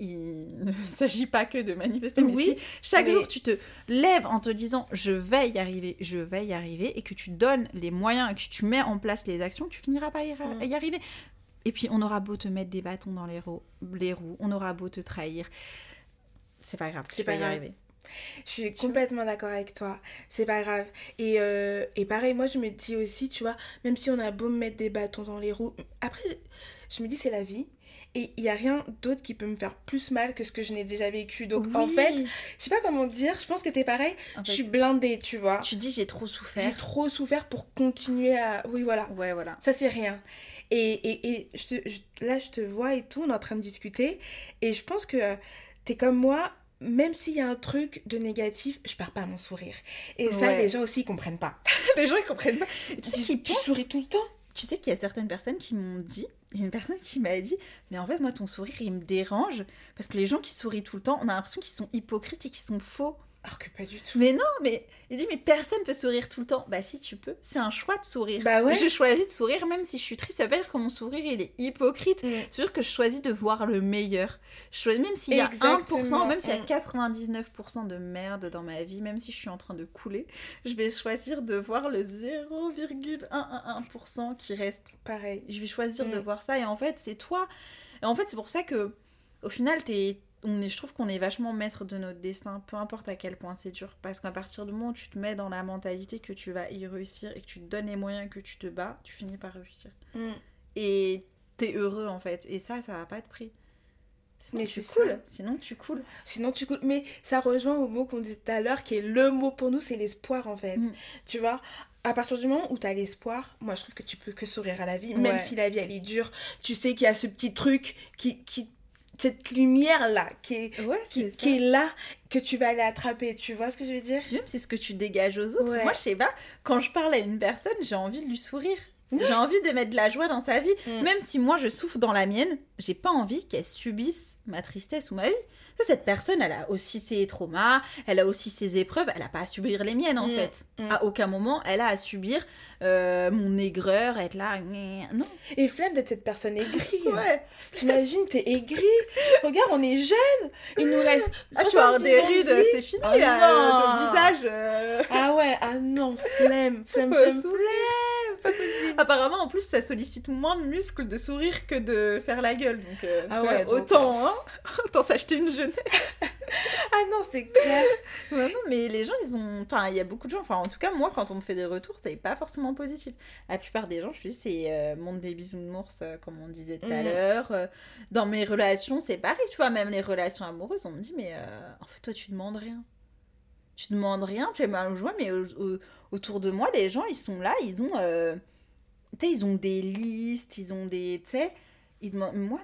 il ne s'agit pas que de manifester, mais Oui, si chaque mais- jour tu te lèves en te disant, je vais y arriver, je vais y arriver, et que tu donnes les moyens et que tu mets en place les actions, tu finiras par y, Mm. y arriver. Et puis, on aura beau te mettre des bâtons dans les roues, les roues on aura beau te trahir. C'est pas grave, tu vas y arriver. Je suis complètement d'accord avec toi. C'est pas grave. Et, euh, et pareil, moi, je me dis aussi, tu vois, même si on a beau me mettre des bâtons dans les roues, après, je me dis, c'est la vie. Et il y a rien d'autre qui peut me faire plus mal que ce que je n'ai déjà vécu. Donc, en fait, je sais pas comment dire, je pense que t'es pareil. En Je fait, suis blindée, tu vois. tu dis, j'ai trop souffert. J'ai trop souffert pour continuer à. Oui, voilà. Ouais, voilà. Ça, c'est rien. Et, et, et je te- je- là, je te vois et tout, on est en train de discuter. Et je pense que t'es comme moi, même s'il y a un truc de négatif, je perds pas mon sourire. Et ça, les gens aussi, ils comprennent pas. Les gens ils comprennent pas. Tu sais, tu souris tout le temps. tu sais qu'il y a certaines personnes qui m'ont dit, il y a une personne qui m'a dit, mais en fait moi ton sourire il me dérange parce que les gens qui sourient tout le temps, on a l'impression qu'ils sont hypocrites et qu'ils sont faux. Alors que pas du tout. Mais non, mais il dit mais personne peut sourire tout le temps. Bah si tu peux, c'est un choix de sourire. Bah ouais. J'ai choisi de sourire même si je suis triste, ça veut pas dire que mon sourire il est hypocrite. Mm. C'est sûr que je choisis de voir le meilleur. Je choisis, même s'il y a 1%, Exactement. même s'il y a Mm. 99% de merde dans ma vie, même si je suis en train de couler, je vais choisir de voir le 0,111% qui reste. Pareil. Je vais choisir de voir ça et en fait c'est toi. Et en fait c'est pour ça que au final t'es on est, je trouve qu'on est vachement maître de notre destin, peu importe à quel point c'est dur. Parce qu'à partir du moment où tu te mets dans la mentalité que tu vas y réussir et que tu te donnes les moyens que tu te bats, tu finis par réussir. Mm. Et t'es heureux en fait. Et ça, ça va pas de prix. Sinon Mais tu c'est coules. ça. Sinon tu coules. Sinon, tu coupes. Mais ça rejoint au mot qu'on disait tout à l'heure, qui est le mot pour nous, c'est l'espoir, en fait. Mm. Tu vois à partir du moment où tu as l'espoir, moi je trouve que tu peux que sourire à la vie, même Ouais. si la vie elle est dure, tu sais qu'il y a ce petit truc qui, qui cette lumière là qui est, Ouais, qui, qui est là que tu vas aller attraper, tu vois ce que je veux dire? C'est ce que tu dégages aux autres. Ouais. Moi, je sais pas, quand je parle à une personne, j'ai envie de lui sourire. J'ai envie de mettre de la joie dans sa vie. Mm. Même si moi je souffre dans la mienne, j'ai pas envie qu'elle subisse ma tristesse ou ma vie. Ça, cette personne, elle a aussi ses traumas, elle a aussi ses épreuves, elle a pas à subir les miennes en Mm. fait. Mm. À aucun moment, elle a à subir euh, mon aigreur, être là. Non. Et flemme d'être cette personne aigrie. Ouais. T'imagines, t'es aigrie. Regarde, on est jeunes. Il nous reste. Ah, tu vas avoir 70 des rides, c'est fini Ah là, non. ton visage. euh. Ah ouais, ah non, flemme, flemme, flemme, flemme. Pas possible. Apparemment, en plus, ça sollicite moins de muscles de sourire que de faire la gueule. Donc, euh, Ah ouais, donc, autant, hein Autant s'acheter une jeunesse. Ah non, c'est clair. Ouais, non, mais les gens, ils ont. Enfin, il y a beaucoup de gens. Enfin, en tout cas, moi, quand on me fait des retours, c'est pas forcément positif. La plupart des gens, je dis, c'est euh, monde des bisounours, euh, comme on disait tout à Mhm. l'heure. Euh, dans mes relations, c'est pareil, tu vois. Même les relations amoureuses, on me dit, mais euh, en fait, toi, tu demandes rien. Tu demandes rien, tu es mal joie, mais au- au- autour de moi, les gens, ils sont là, ils ont. tu sais, ils ont des listes, ils ont des. Tu sais, ils demandent. Moi,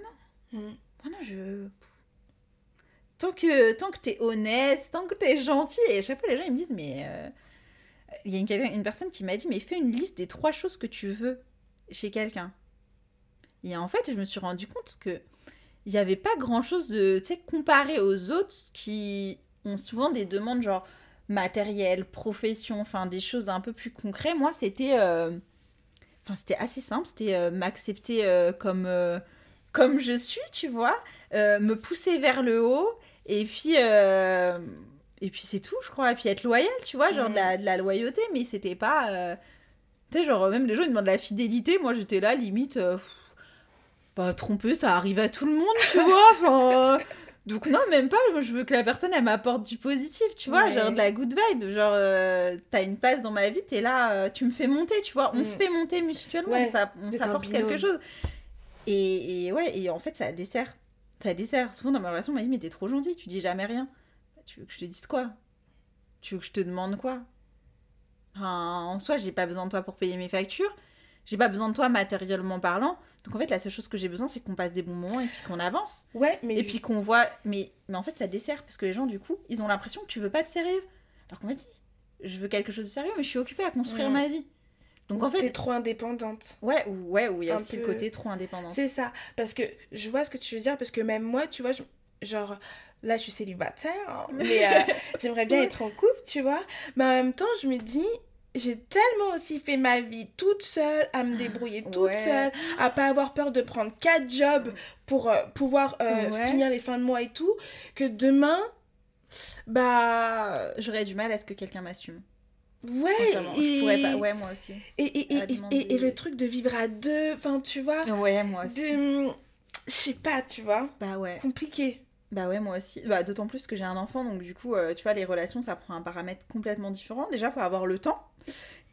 non. Mm. Moi, non, je. Tant que, tant que t'es honnête, tant que t'es gentil, et à chaque fois les gens ils me disent, mais. euh, Il y a une, personne qui m'a dit, mais fais une liste des trois choses que tu veux chez quelqu'un. Et en fait, je me suis rendu compte que il n'y avait pas grand chose de. Tu sais, comparé aux autres qui ont souvent des demandes genre matériel, profession, enfin des choses un peu plus concrètes. Moi, c'était. euh, c'était assez simple, c'était euh, m'accepter euh, comme, comme je suis, tu vois, me pousser vers le haut, et puis, et puis c'est tout, je crois, et puis être loyal, tu vois, genre de, la, de la loyauté, mais c'était pas... euh, Tu sais, genre, même les gens, ils demandent la fidélité, moi j'étais là, limite, euh, bah, tromper, ça arrive à tout le monde, tu vois, enfin... euh, donc non, même pas, moi je veux que la personne, elle m'apporte du positif, tu vois, Ouais. genre de la good vibe, genre, euh, t'as une place dans ma vie, t'es là, euh, tu me fais monter, tu vois, on Mm. se fait monter mutuellement, Ouais, on s'apporte quelque chose. Et, et ouais, et en fait, ça dessert. Ça dessert. Souvent dans ma relation, on m'a dit, mais t'es trop gentil, tu dis jamais rien. Tu veux que je te dise quoi? Tu veux que je te demande quoi? Enfin, En soi, j'ai pas besoin de toi pour payer mes factures. J'ai pas besoin de toi matériellement parlant. Donc en fait, la seule chose que j'ai besoin, c'est qu'on passe des bons moments et puis qu'on avance. Ouais, mais Et puis qu'on voit. Mais, mais en fait, ça dessert parce que les gens, du coup, ils ont l'impression que tu veux pas de sérieux. Alors qu'en fait, si, je veux quelque chose de sérieux, mais je suis occupée à construire ma vie. Donc en t'es fait. trop indépendante. Ouais, ou ouais, où il y a Un aussi le côté trop indépendant. C'est ça, parce que je vois ce que tu veux dire, parce que même moi, tu vois, je- genre, là, je suis célibataire, hein, mais euh, j'aimerais bien être en couple, tu vois, mais en même temps, je me dis, j'ai tellement aussi fait ma vie toute seule, à me débrouiller toute Ouais. seule, à pas avoir peur de prendre quatre jobs pour euh, pouvoir euh, Ouais. finir les fins de mois et tout, que demain, bah, J'aurais du mal à ce que quelqu'un m'assume. ouais, je pourrais pas. Ouais, moi aussi. et, et, et- et le truc de vivre à deux, enfin, tu vois, Ouais, moi aussi. de, je sais pas, tu vois, Bah ouais. compliqué. Bah ouais, moi aussi. Bah, D'autant plus que j'ai un enfant, donc du coup, euh, tu vois, les relations, ça prend un paramètre complètement différent. Déjà, faut avoir le temps.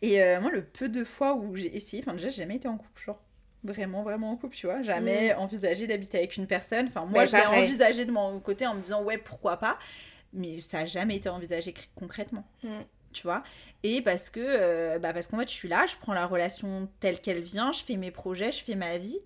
Et euh, moi, le peu de fois où j'ai essayé, enfin déjà, j'ai jamais été en couple, genre. Vraiment, vraiment en couple, tu vois. Jamais envisagé d'habiter avec une personne. Enfin, moi, pareil. envisagé de mon côté en me disant, ouais, pourquoi pas. Mais ça a jamais été envisagé cr- concrètement. Mm. tu vois. Et parce que, euh, bah parce qu'en fait, je suis là, je prends la relation telle qu'elle vient, je fais mes projets, je fais ma vie.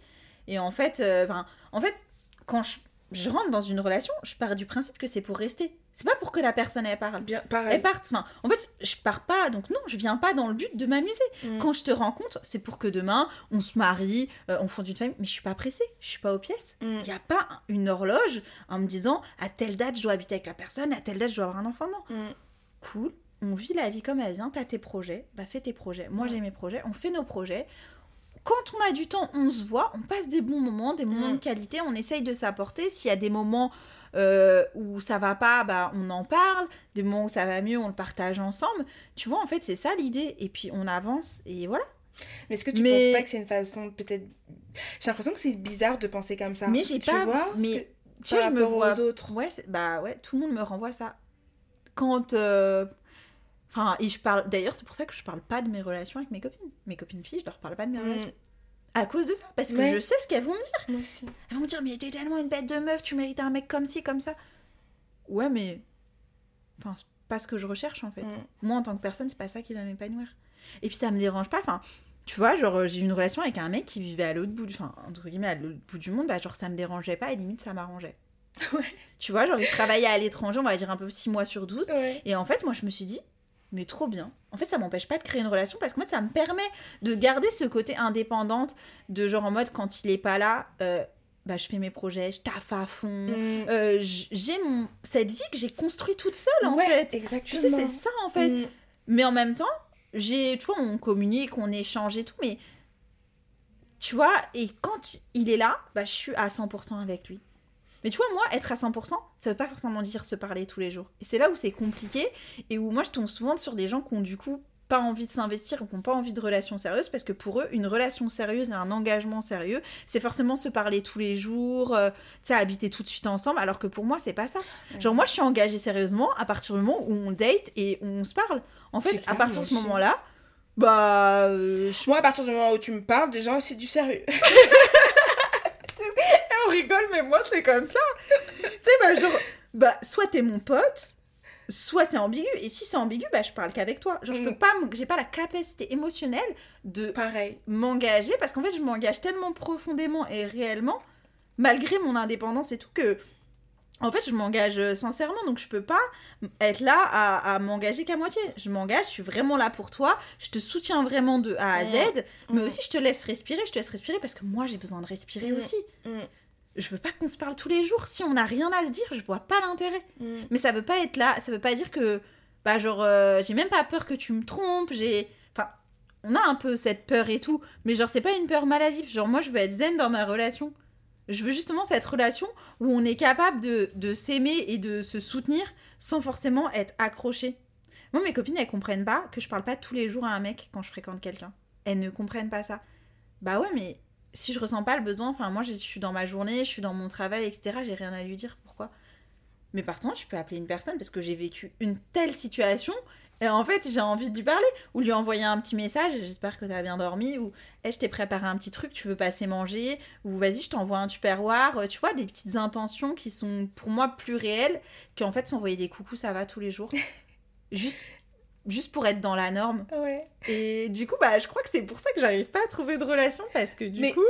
Et en fait, euh, en fait quand je, je rentre dans une relation, je pars du principe que c'est pour rester. C'est pas pour que la personne, elle parle. Bien, Elle parte. Enfin, en fait, je pars pas. Donc non, je viens pas dans le but de m'amuser. Mm. Quand je te rencontre, c'est pour que demain, on se marie, euh, on fonde une famille. Mais je suis pas pressée. Je suis pas aux pièces. Mm. Il y a pas une horloge en me disant à telle date je dois habiter avec la personne, à telle date je dois avoir un enfant. Non. Mm. Cool. On vit la vie comme elle vient. T'as tes projets. Bah fais tes projets. Moi Mm. j'ai mes projets. On fait nos projets. Quand on a du temps, on se voit, on passe des bons moments, des moments Mm. de qualité, on essaye de s'apporter. S'il y a des moments euh, où ça va pas, bah on en parle. Des moments où ça va mieux, on le partage ensemble. Tu vois, en fait, c'est ça l'idée. Et puis on avance et voilà. Mais est-ce que tu Mais- penses pas que c'est une façon peut-être. J'ai l'impression que c'est bizarre de penser comme ça. Mais j'ai Tu pas- vois mais que- Tu par je me vois. aux autres. Ouais, bah ouais, tout le monde me renvoie ça. Quand. euh, Enfin, et je parle. D'ailleurs, c'est pour ça que je parle pas de mes relations avec mes copines. Mes copines filles, je leur parle pas de mes Mm. relations. À cause de ça. Parce que Ouais. je sais ce qu'elles vont me dire. Moi aussi. Elles vont me dire, mais t'es tellement une bête de meuf, tu mérites un mec comme ci, comme ça. Ouais, mais. Enfin, c'est pas ce que je recherche en fait. Mm. Moi, en tant que personne, c'est pas ça qui va m'épanouir. Et puis, ça me dérange pas. Enfin, tu vois, genre, euh, j'ai eu une relation avec un mec qui vivait à l'autre bout du. Enfin, entre guillemets, à l'autre bout du monde. Bah, genre, ça me dérangeait pas et limite, ça m'arrangeait. Ouais. Tu vois, genre, il travaillait à l'étranger, on va dire un peu 6 mois sur 12. Ouais. Et en fait, moi, je me suis dit, mais trop bien. En fait, ça m'empêche pas de créer une relation parce que moi, ça me permet de garder ce côté indépendante, de genre en mode quand il est pas là, euh, bah, je fais mes projets, je taffe à fond. Mm. Euh, j'ai mon cette vie que j'ai construite toute seule en Ouais, fait. exactement. Tu sais, c'est ça en fait. Mm. Mais en même temps, j'ai, tu vois, on communique, on échange et tout, mais tu vois, et quand il est là, bah, je suis à 100% avec lui. Mais tu vois, moi, être à 100%, ça veut pas forcément dire se parler tous les jours. Et c'est là où c'est compliqué et où moi, je tombe souvent sur des gens qui ont du coup pas envie de s'investir ou qui n'ont pas envie de relations sérieuses parce que pour eux, une relation sérieuse et un engagement sérieux, c'est forcément se parler tous les jours, euh, habiter tout de suite ensemble, alors que pour moi, c'est pas ça. Genre, moi, je suis engagée sérieusement à partir du moment où on date et on se parle. En fait, à partir de ce moment-là, bah. euh, Moi, à partir du moment où tu me parles, déjà, c'est du sérieux. on rigole, mais moi, c'est comme ça. tu sais, bah, genre, bah, soit t'es mon pote, soit c'est ambigu. Et si c'est ambigu, bah, je parle qu'avec toi. Genre, je peux Mm. pas, j'ai pas la capacité émotionnelle de Pareil. m'engager parce qu'en fait, je m'engage tellement profondément et réellement, malgré mon indépendance et tout, que. En fait, je m'engage euh, sincèrement, donc je peux pas être là à, à m'engager qu'à moitié. Je m'engage, je suis vraiment là pour toi, je te soutiens vraiment de A à Z, mais Mm. aussi je te laisse respirer, je te laisse respirer parce que moi j'ai besoin de respirer Mm. aussi. Je veux pas qu'on se parle tous les jours. Si on n'a rien à se dire, je vois pas l'intérêt. Mm. Mais ça veut pas être là, ça veut pas dire que, bah, genre, euh, j'ai même pas peur que tu me trompes, j'ai. Enfin, on a un peu cette peur et tout, mais genre, c'est pas une peur maladive. Genre, moi, je veux être zen dans ma relation. Je veux justement cette relation où on est capable de, de s'aimer et de se soutenir sans forcément être accroché. Moi, mes copines, elles comprennent pas que je parle pas tous les jours à un mec quand je fréquente quelqu'un. Elles ne comprennent pas ça. Bah ouais, mais si je ressens pas le besoin, enfin, moi, je suis dans ma journée, je suis dans mon travail, etc., j'ai rien à lui dire. Pourquoi? Mais par contre, je peux appeler une personne parce que j'ai vécu une telle situation et en fait, j'ai envie de lui parler ou lui envoyer un petit message. J'espère que tu as bien dormi ou hey, je t'ai préparé un petit truc, tu veux passer manger ou vas-y, je t'envoie un tupperware. Euh, Tu vois, des petites intentions qui sont pour moi plus réelles qu'en fait s'envoyer des coucous, ça va tous les jours. juste, juste pour être dans la norme. Ouais. Et du coup, bah, je crois que c'est pour ça que j'arrive pas à trouver de relation parce que du Mais- coup.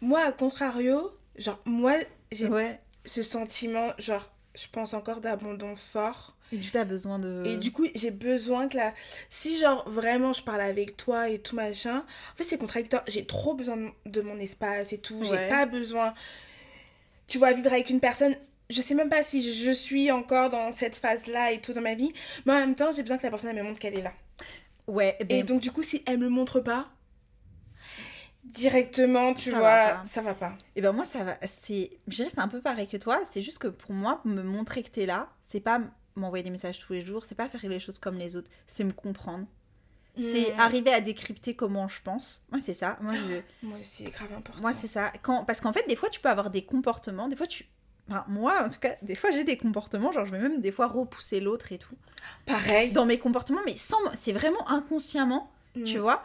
Moi, à contrario, genre, moi, j'ai Ouais. ce sentiment, genre, je pense encore d'abandon fort. Et du coup, besoin de. Et du coup, j'ai besoin que la... Si, genre, vraiment, je parle avec toi et tout machin, en fait, c'est contradictoire. J'ai trop besoin de- de mon espace et tout. Ouais. J'ai pas besoin... Tu vois, vivre avec une personne... Je sais même pas si je suis encore dans cette phase-là et tout dans ma vie. Mais en même temps, j'ai besoin que la personne elle me montre qu'elle est là. Ouais, ben, Et donc, du coup, si elle me le montre pas, directement, tu Ça va vois, pas. ça va pas. Et ben moi ça va, c'est, je dirais c'est un peu pareil que toi. C'est juste que pour moi me montrer que t'es là, c'est pas m'envoyer des messages tous les jours, c'est pas faire les choses comme les autres, c'est me comprendre, c'est Hmm. arriver à décrypter comment je pense. Moi c'est ça. Moi je, Moi aussi, c'est grave important. moi c'est ça. Quand, parce qu'en fait des fois tu peux avoir des comportements, des fois tu, enfin moi en tout cas des fois j'ai des comportements genre je vais même des fois repousser l'autre et tout Pareil. dans mes comportements, mais sans, c'est vraiment inconsciemment tu Mm. vois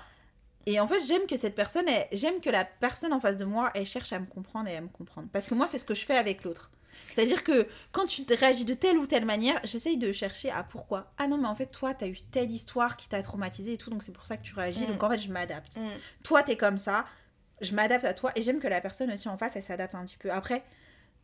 et en fait j'aime que cette personne elle- j'aime que la personne en face de moi elle cherche à me comprendre et à me comprendre parce que moi c'est ce que je fais avec l'autre C'est-à-dire que quand tu réagis de telle ou telle manière, j'essaye de chercher à pourquoi. Ah non, mais en fait, toi, t'as eu telle histoire qui t'a traumatisé et tout, donc c'est pour ça que tu réagis. Mm. Donc en fait, je m'adapte. Mm. Toi, t'es comme ça, je m'adapte à toi et j'aime que la personne aussi en face, elle s'adapte un petit peu. Après,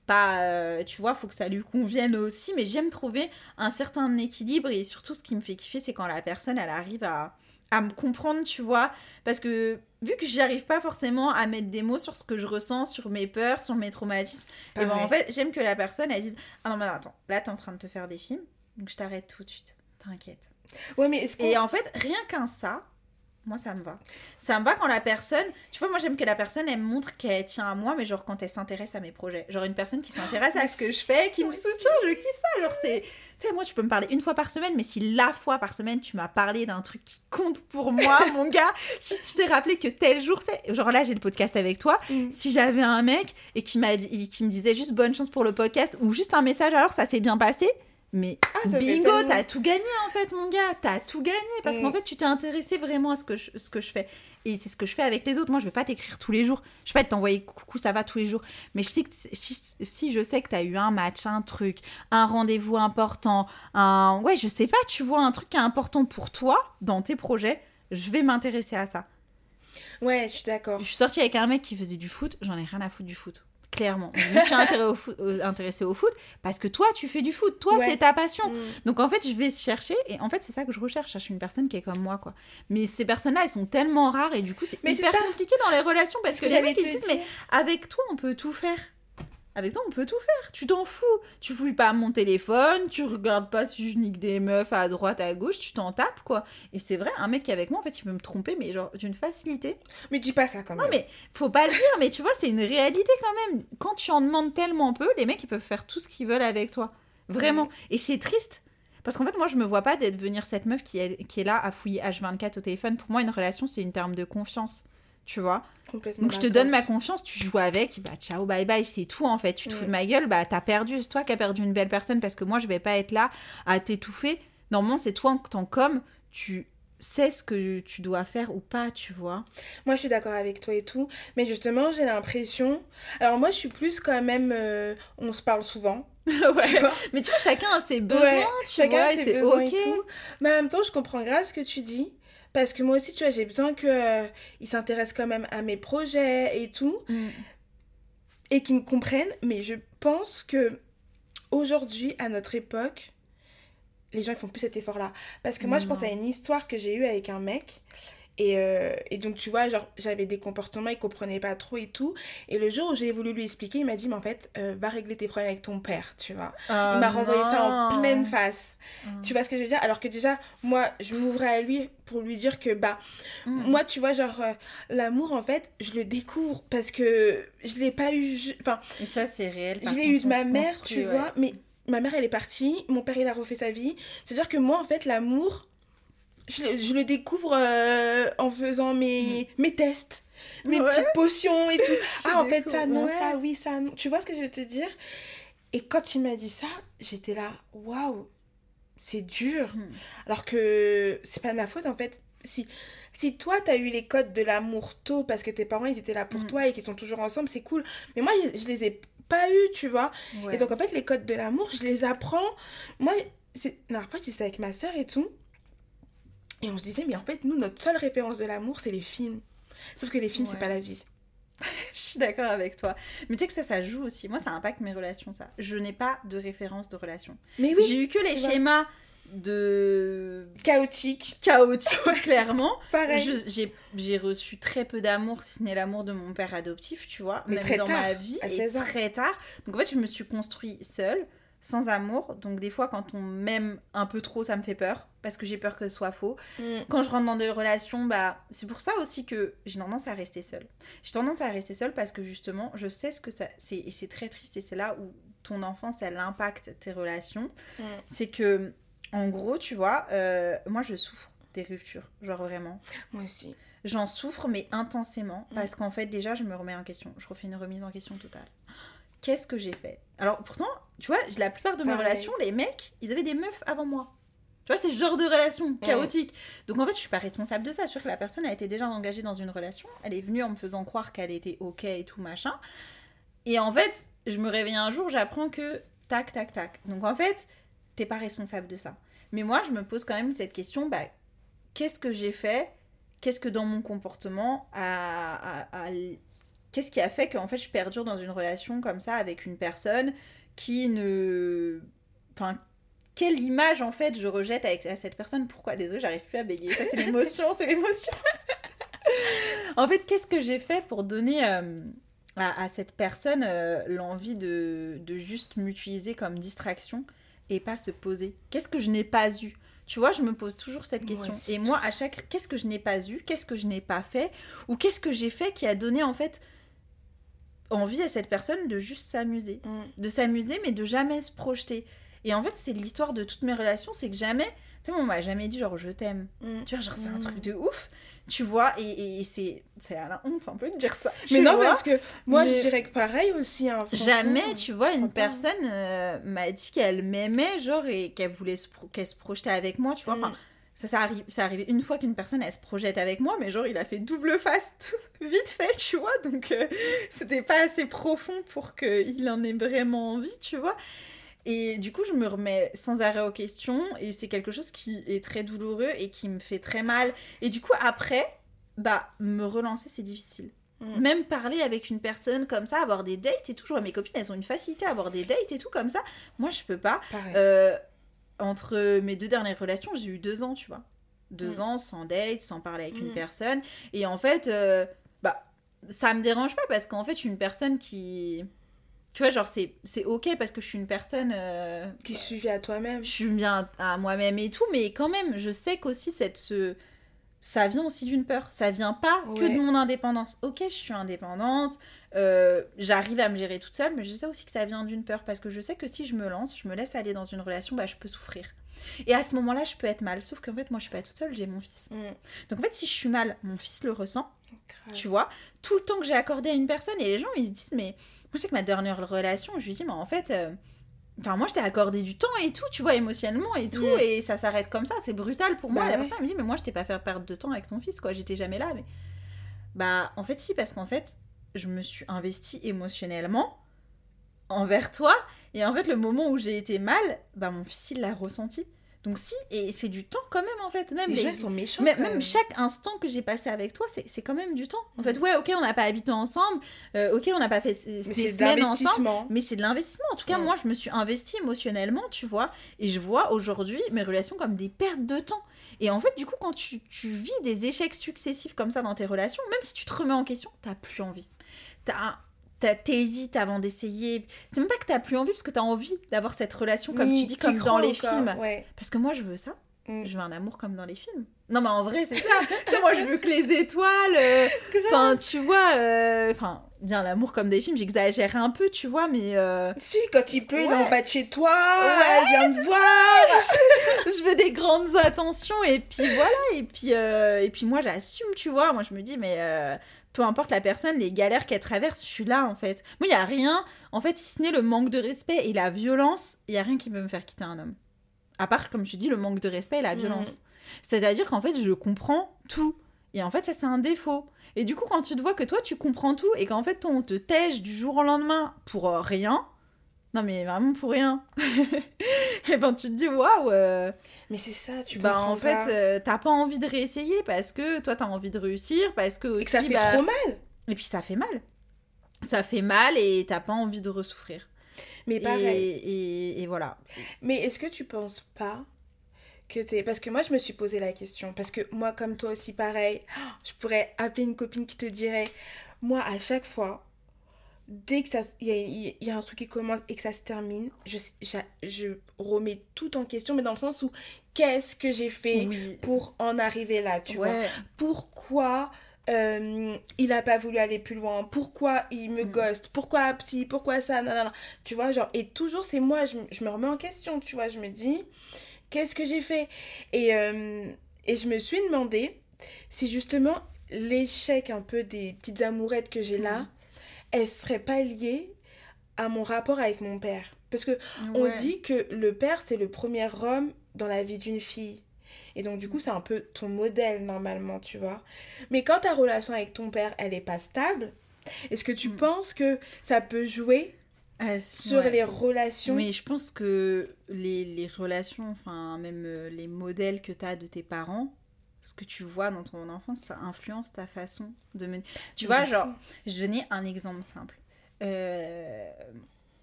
pas, euh, tu vois, faut que ça lui convienne aussi, mais j'aime trouver un certain équilibre et surtout ce qui me fait kiffer, c'est quand la personne, elle arrive à, à me comprendre, tu vois, parce que vu que j'arrive pas forcément à mettre des mots sur ce que je ressens, sur mes peurs, sur mes traumatismes, et ben en fait, j'aime que la personne, elle dise, ah non, mais attends, là, t'es en train de te faire des films, donc je t'arrête tout de suite, t'inquiète. Ouais, mais est-ce. Et en fait, rien qu'un ça, moi ça me va. Ça me va quand la personne, tu vois, moi j'aime que la personne elle me montre qu'elle tient à moi, mais genre quand elle s'intéresse à mes projets. Genre une personne qui s'intéresse à ce que je fais, qui me soutient, je kiffe ça. Genre c'est, tu sais, moi je peux me parler une fois par semaine, mais si la fois par semaine tu m'as parlé d'un truc qui compte pour moi, mon gars, si tu t'es rappelé que tel jour, genre là j'ai le podcast avec toi, Mm. si j'avais un mec et qui m'a dit, qui me disait juste bonne chance pour le podcast ou juste un message alors ça s'est bien passé. Mais Ah, bingo, tellement- t'as tout gagné en fait, mon gars. T'as tout gagné parce Mm. qu'en fait, tu t'es intéressé vraiment à ce que je, ce que je fais. Et c'est ce que je fais avec les autres. Moi, je vais pas t'écrire tous les jours. Je vais pas t'envoyer coucou, ça va tous les jours. Mais je sais que si, si je sais que t'as eu un match, un truc, un rendez-vous important, un. Ouais, je sais pas, tu vois, un truc qui est important pour toi dans tes projets, je vais m'intéresser à ça. Ouais, je suis d'accord. Je suis sortie avec un mec qui faisait du foot, j'en ai rien à foutre du foot. Clairement. Je me suis intéressée au foot, euh, intéressée au foot parce que toi, tu fais du foot. Toi, Ouais. c'est ta passion. Mm. Donc en fait, je vais chercher et en fait, c'est ça que je recherche. Je cherche une personne qui est comme moi, quoi. Mais ces personnes-là, elles sont tellement rares et du coup, c'est hyper compliqué dans les relations parce Ce que, que les mecs ils disent, mais avec toi, on peut tout faire. Avec toi, on peut tout faire. Tu t'en fous. Tu fouilles pas mon téléphone, tu regardes pas si je nique des meufs à droite, à gauche, tu t'en tapes, quoi. Et c'est vrai, un mec qui est avec moi, en fait, il peut me tromper, mais genre d'une facilité. Mais dis pas ça quand même. Non, mais faut pas le dire, mais tu vois, c'est une réalité quand même. Quand tu en demandes tellement peu, les mecs, ils peuvent faire tout ce qu'ils veulent avec toi. Vraiment. Et c'est triste. Parce qu'en fait, moi, je me vois pas d'être venir cette meuf qui est, qui est là à fouiller H24 au téléphone. Pour moi, une relation, c'est une terme de confiance. Tu vois Complètement Donc, je te donne ma confiance, tu joues avec, bah ciao, bye bye, c'est tout en fait. Tu te fous de ma gueule, bah t'as perdu. C'est toi qui as perdu une belle personne parce que moi, je vais pas être là à t'étouffer. Normalement, c'est toi en tant qu'homme, tu sais ce que tu dois faire ou pas, tu vois. Moi, je suis d'accord avec toi et tout. Mais justement, j'ai l'impression. Alors, moi, je suis plus quand même. euh, On se parle souvent. Ouais. Tu vois Mais tu vois, chacun a ses besoins, Ouais, tu chacun vois, a ses besoins et tout. Mais en même temps, je comprends grave ce que tu dis. Parce que moi aussi, tu vois, j'ai besoin que euh, ils s'intéressent quand même à mes projets et tout. Mm. Et qu'ils me comprennent. Mais je pense que aujourd'hui, à notre époque, les gens ils font plus cet effort-là. Parce que moi, je pense Non. à une histoire que j'ai eue avec un mec. Et, euh, et donc, tu vois, genre, j'avais des comportements, il comprenait pas trop et tout. Et le jour où j'ai voulu lui expliquer, il m'a dit, mais en fait, euh, va régler tes problèmes avec ton père, tu vois. Il m'a renvoyé ça en pleine face. Tu vois ce que je veux dire? Alors que déjà, moi, je m'ouvrais à lui pour lui dire que, bah, Mm. moi, tu vois, genre, euh, l'amour, en fait, je le découvre parce que je l'ai pas eu. je- Enfin, Et ça, c'est réel. je l'ai eu de ma mère, tu ouais. vois, mais ma mère, elle est partie, mon père, il a refait sa vie. C'est-à-dire que moi, en fait, l'amour, je, le- je le découvre euh, en faisant mes, mes tests, mes Mm. Ouais. petites potions et tout. Tu ah, en fait, ça, non, ouais. ça, oui, ça, non. Tu vois ce que je veux te dire? Et quand il m'a dit ça, j'étais là, waouh, c'est dur. Mm. Alors que c'est pas de ma faute, en fait. Si, si toi, t'as eu les codes de l'amour tôt parce que tes parents, ils étaient là pour Mm. toi et qu'ils sont toujours ensemble, c'est cool. Mais moi, je, je les ai pas eu, tu vois. Ouais. Et donc, en fait, les codes de l'amour, je les apprends. Moi, c'est... la fois, j'étais avec ma soeur et tout. Et on se disait, mais en fait, nous, notre seule référence de l'amour, c'est les films. Sauf que les films, c'est Ouais. pas la vie. Je suis d'accord avec toi. Mais tu sais que ça, ça joue aussi. Moi, ça impacte mes relations, ça. Je n'ai pas de référence de relation. Mais oui, J'ai eu que les schémas de chaotique. chaotique, clairement. Pareil. J'ai j'ai reçu très peu d'amour, si ce n'est l'amour de mon père adoptif, tu vois, Mais même très dans tard, ma vie, à et 16 ans. très tard. Donc en fait, je me suis construit seule, sans amour. Donc des fois, quand on m'aime un peu trop, ça me fait peur, parce que j'ai peur que ce soit faux. Mm. Quand je rentre dans des relations, bah, c'est pour ça aussi que j'ai tendance à rester seule. J'ai tendance à rester seule parce que justement, je sais ce que ça... c'est Et c'est très triste, et c'est là où ton enfance, elle impacte tes relations. Mm. C'est que, en gros, tu vois, euh, moi, je souffre des ruptures, genre vraiment. Moi aussi. J'en souffre, mais intensément, Mm. parce qu'en fait, déjà, je me remets en question. Je refais une remise en question totale. Qu'est-ce que j'ai fait? Alors, pourtant, tu vois, la plupart de mes relations, les mecs, ils avaient des meufs avant moi. Tu vois, c'est ce genre de relation chaotique. Donc, en fait, je suis pas responsable de ça. Je suis sûre que la personne a été déjà engagée dans une relation. Elle est venue en me faisant croire qu'elle était OK et tout, machin. Et en fait, je me réveille un jour, j'apprends que tac, tac, tac. Donc en fait, t'es pas responsable de ça. Mais moi, je me pose quand même cette question, bah, qu'est-ce que j'ai fait? Qu'est-ce que dans mon comportement a, a- a- Qu'est-ce qui a fait qu'en fait je perdure dans une relation comme ça avec une personne qui ne... Enfin, quelle image en fait je rejette avec à cette personne? Pourquoi? Désolée, j'arrive plus à bégayer. Ça, c'est l'émotion, c'est l'émotion. en fait, qu'est-ce que j'ai fait pour donner euh, à, à cette personne euh, l'envie de, de juste m'utiliser comme distraction et pas se poser? Qu'est-ce que je n'ai pas eu? Tu vois, je me pose toujours cette question. et moi, à chaque... Qu'est-ce que je n'ai pas eu? Qu'est-ce que je n'ai pas fait? Ou qu'est-ce que j'ai fait qui a donné, en fait, envie à cette personne de juste s'amuser Mm. de s'amuser, mais de jamais se projeter. Et en fait, c'est l'histoire de toutes mes relations, c'est que jamais, tu sais, on m'a jamais dit genre je t'aime. Mm. Tu vois, genre c'est un Mm. truc de ouf, tu vois, et, et- et c'est c'est à la honte un peu de dire ça. Mais tu non, vois. parce que moi, Mais- je dirais que pareil aussi. Hein. Jamais, tu vois, une personne euh, m'a dit qu'elle m'aimait, genre, et qu'elle voulait se, pro- qu'elle se projetait avec moi, tu vois. Mm. Ça, ça arrive, ça arrivé une fois qu'une personne, elle se projette avec moi, mais genre, il a fait double face, tout- vite fait, tu vois. Donc, euh, c'était pas assez profond pour qu'il en ait vraiment envie, tu vois. Et du coup, je me remets sans arrêt aux questions, et c'est quelque chose qui est très douloureux et qui me fait très mal. Et du coup, après, bah, me relancer, c'est difficile. Mm. Même parler avec une personne comme ça, avoir des dates et tout. Je vois mes copines, elles ont une facilité à avoir des dates et tout comme ça. Moi, je peux pas. Euh, entre mes deux dernières relations, j'ai eu deux ans, tu vois. Deux Mm. ans sans date, sans parler avec une Mm. personne. Et en fait, euh, bah, ça me dérange pas parce qu'en fait, je suis une personne qui. Tu vois, genre, c'est ok parce que je suis une personne. euh, Qui suffit à toi-même. je suis bien à moi-même et tout, mais quand même, je sais qu'aussi cette ce ça vient aussi d'une peur. Ça vient pas que de mon indépendance. Ok, je suis indépendante, euh, j'arrive à me gérer toute seule, mais je sais aussi que ça vient d'une peur parce que je sais que si je me lance, je me laisse aller dans une relation, bah je peux souffrir. Et à ce moment-là, je peux être mal. Sauf qu'en fait, moi, je suis pas toute seule, j'ai mon fils. Mm. Donc en fait, si je suis mal, mon fils le ressent tu vois, tout le temps que j'ai accordé à une personne et les gens ils se disent mais moi je sais que ma dernière relation je lui dis mais en fait euh, enfin moi je t'ai accordé du temps et tout tu vois émotionnellement et tout Mm. et ça s'arrête comme ça c'est brutal pour moi Bah la ouais. personne elle me dit mais moi je t'ai pas fait perdre de temps avec ton fils quoi j'étais jamais là mais bah en fait si parce qu'en fait je me suis investie émotionnellement envers toi et en fait le moment où j'ai été mal bah mon fils il l'a ressenti donc si et c'est du temps quand même en fait même Les les, gens, sont méchants. même, même chaque instant que j'ai passé avec toi, c'est quand même du temps. En Mhm. fait, ouais, ok, on n'a pas habité ensemble, euh, ok, on n'a pas fait des semaines ensemble, mais c'est de l'investissement. En tout cas, moi, je me suis investie émotionnellement, tu vois, et je vois aujourd'hui mes relations comme des pertes de temps. Et en fait, du coup, quand tu, tu vis des échecs successifs comme ça dans tes relations, même si tu te remets en question, t'as plus envie. T'hésites avant d'essayer. C'est même pas que t'as plus envie, parce que t'as envie d'avoir cette relation, comme Oui, tu dis, comme dans les films. Ouais. Parce que moi, je veux ça. Mm. Je veux un amour comme dans les films. Non, mais en vrai, c'est ça. Moi, je veux que les étoiles. euh, Enfin, tu vois. euh, Enfin, bien l'amour comme des films, j'exagère un peu, tu vois, mais. euh, Si, quand il pleut, il est en bas de chez toi, Ouais, il vient te voir. je veux des grandes attentions, et puis voilà. Et puis, euh, et puis moi, j'assume, tu vois. Moi, je me dis, mais. Peu importe la personne, les galères qu'elle traverse, je suis là en fait. Moi, il n'y a rien, en fait, si ce n'est le manque de respect et la violence, il n'y a rien qui peut me faire quitter un homme. À part, comme je dis, le manque de respect et la Mhm. violence. C'est-à-dire qu'en fait, je comprends tout. Et en fait, ça, c'est un défaut. Et du coup, quand tu te vois que toi, tu comprends tout et qu'en fait, on te tège du jour au lendemain pour euh, rien, non mais vraiment pour rien, et ben tu te dis, waouh, euh, Mais c'est ça, tu bah en fait, euh, t'as pas envie de réessayer parce que toi, t'as envie de réussir, parce que Et aussi, que ça fait bah, trop mal. et puis ça fait mal. Ça fait mal et t'as pas envie de ressouffrir. Mais Et, pareil. et, et voilà. Mais est-ce que tu penses pas que t'es... Parce que moi, je me suis posé la question. Parce que moi, comme toi aussi, pareil, je pourrais appeler une copine qui te dirait, moi, à chaque fois, dès que ça... Il y y a un truc qui commence et que ça se termine, je, j'a- je remets tout en question, mais dans le sens où, qu'est-ce que j'ai fait Oui. pour en arriver là, tu vois? Pourquoi euh, il a pas voulu aller plus loin, pourquoi il me Mm. ghost, pourquoi petit, pourquoi ça, nanana. Tu vois, genre, et toujours c'est moi, je, me- je me remets en question, tu vois, je me dis, qu'est-ce que j'ai fait? Et, euh, et je me suis demandé si justement l'échec un peu des petites amourettes que j'ai là, Elles seraient pas liées à mon rapport avec mon père. Parce que on dit que le père, c'est le premier homme dans la vie d'une fille. Et donc, du coup, c'est un peu ton modèle, normalement, tu vois. Mais quand ta relation avec ton père, elle est pas stable, Est-ce que tu Mm. penses que ça peut jouer si, sur ouais. les relations Mais je pense que les, les relations, enfin même euh, les modèles que tu as de tes parents, ce que tu vois dans ton enfance, ça influence ta façon de mener. Tu vois, genre, je donner un exemple simple. Euh,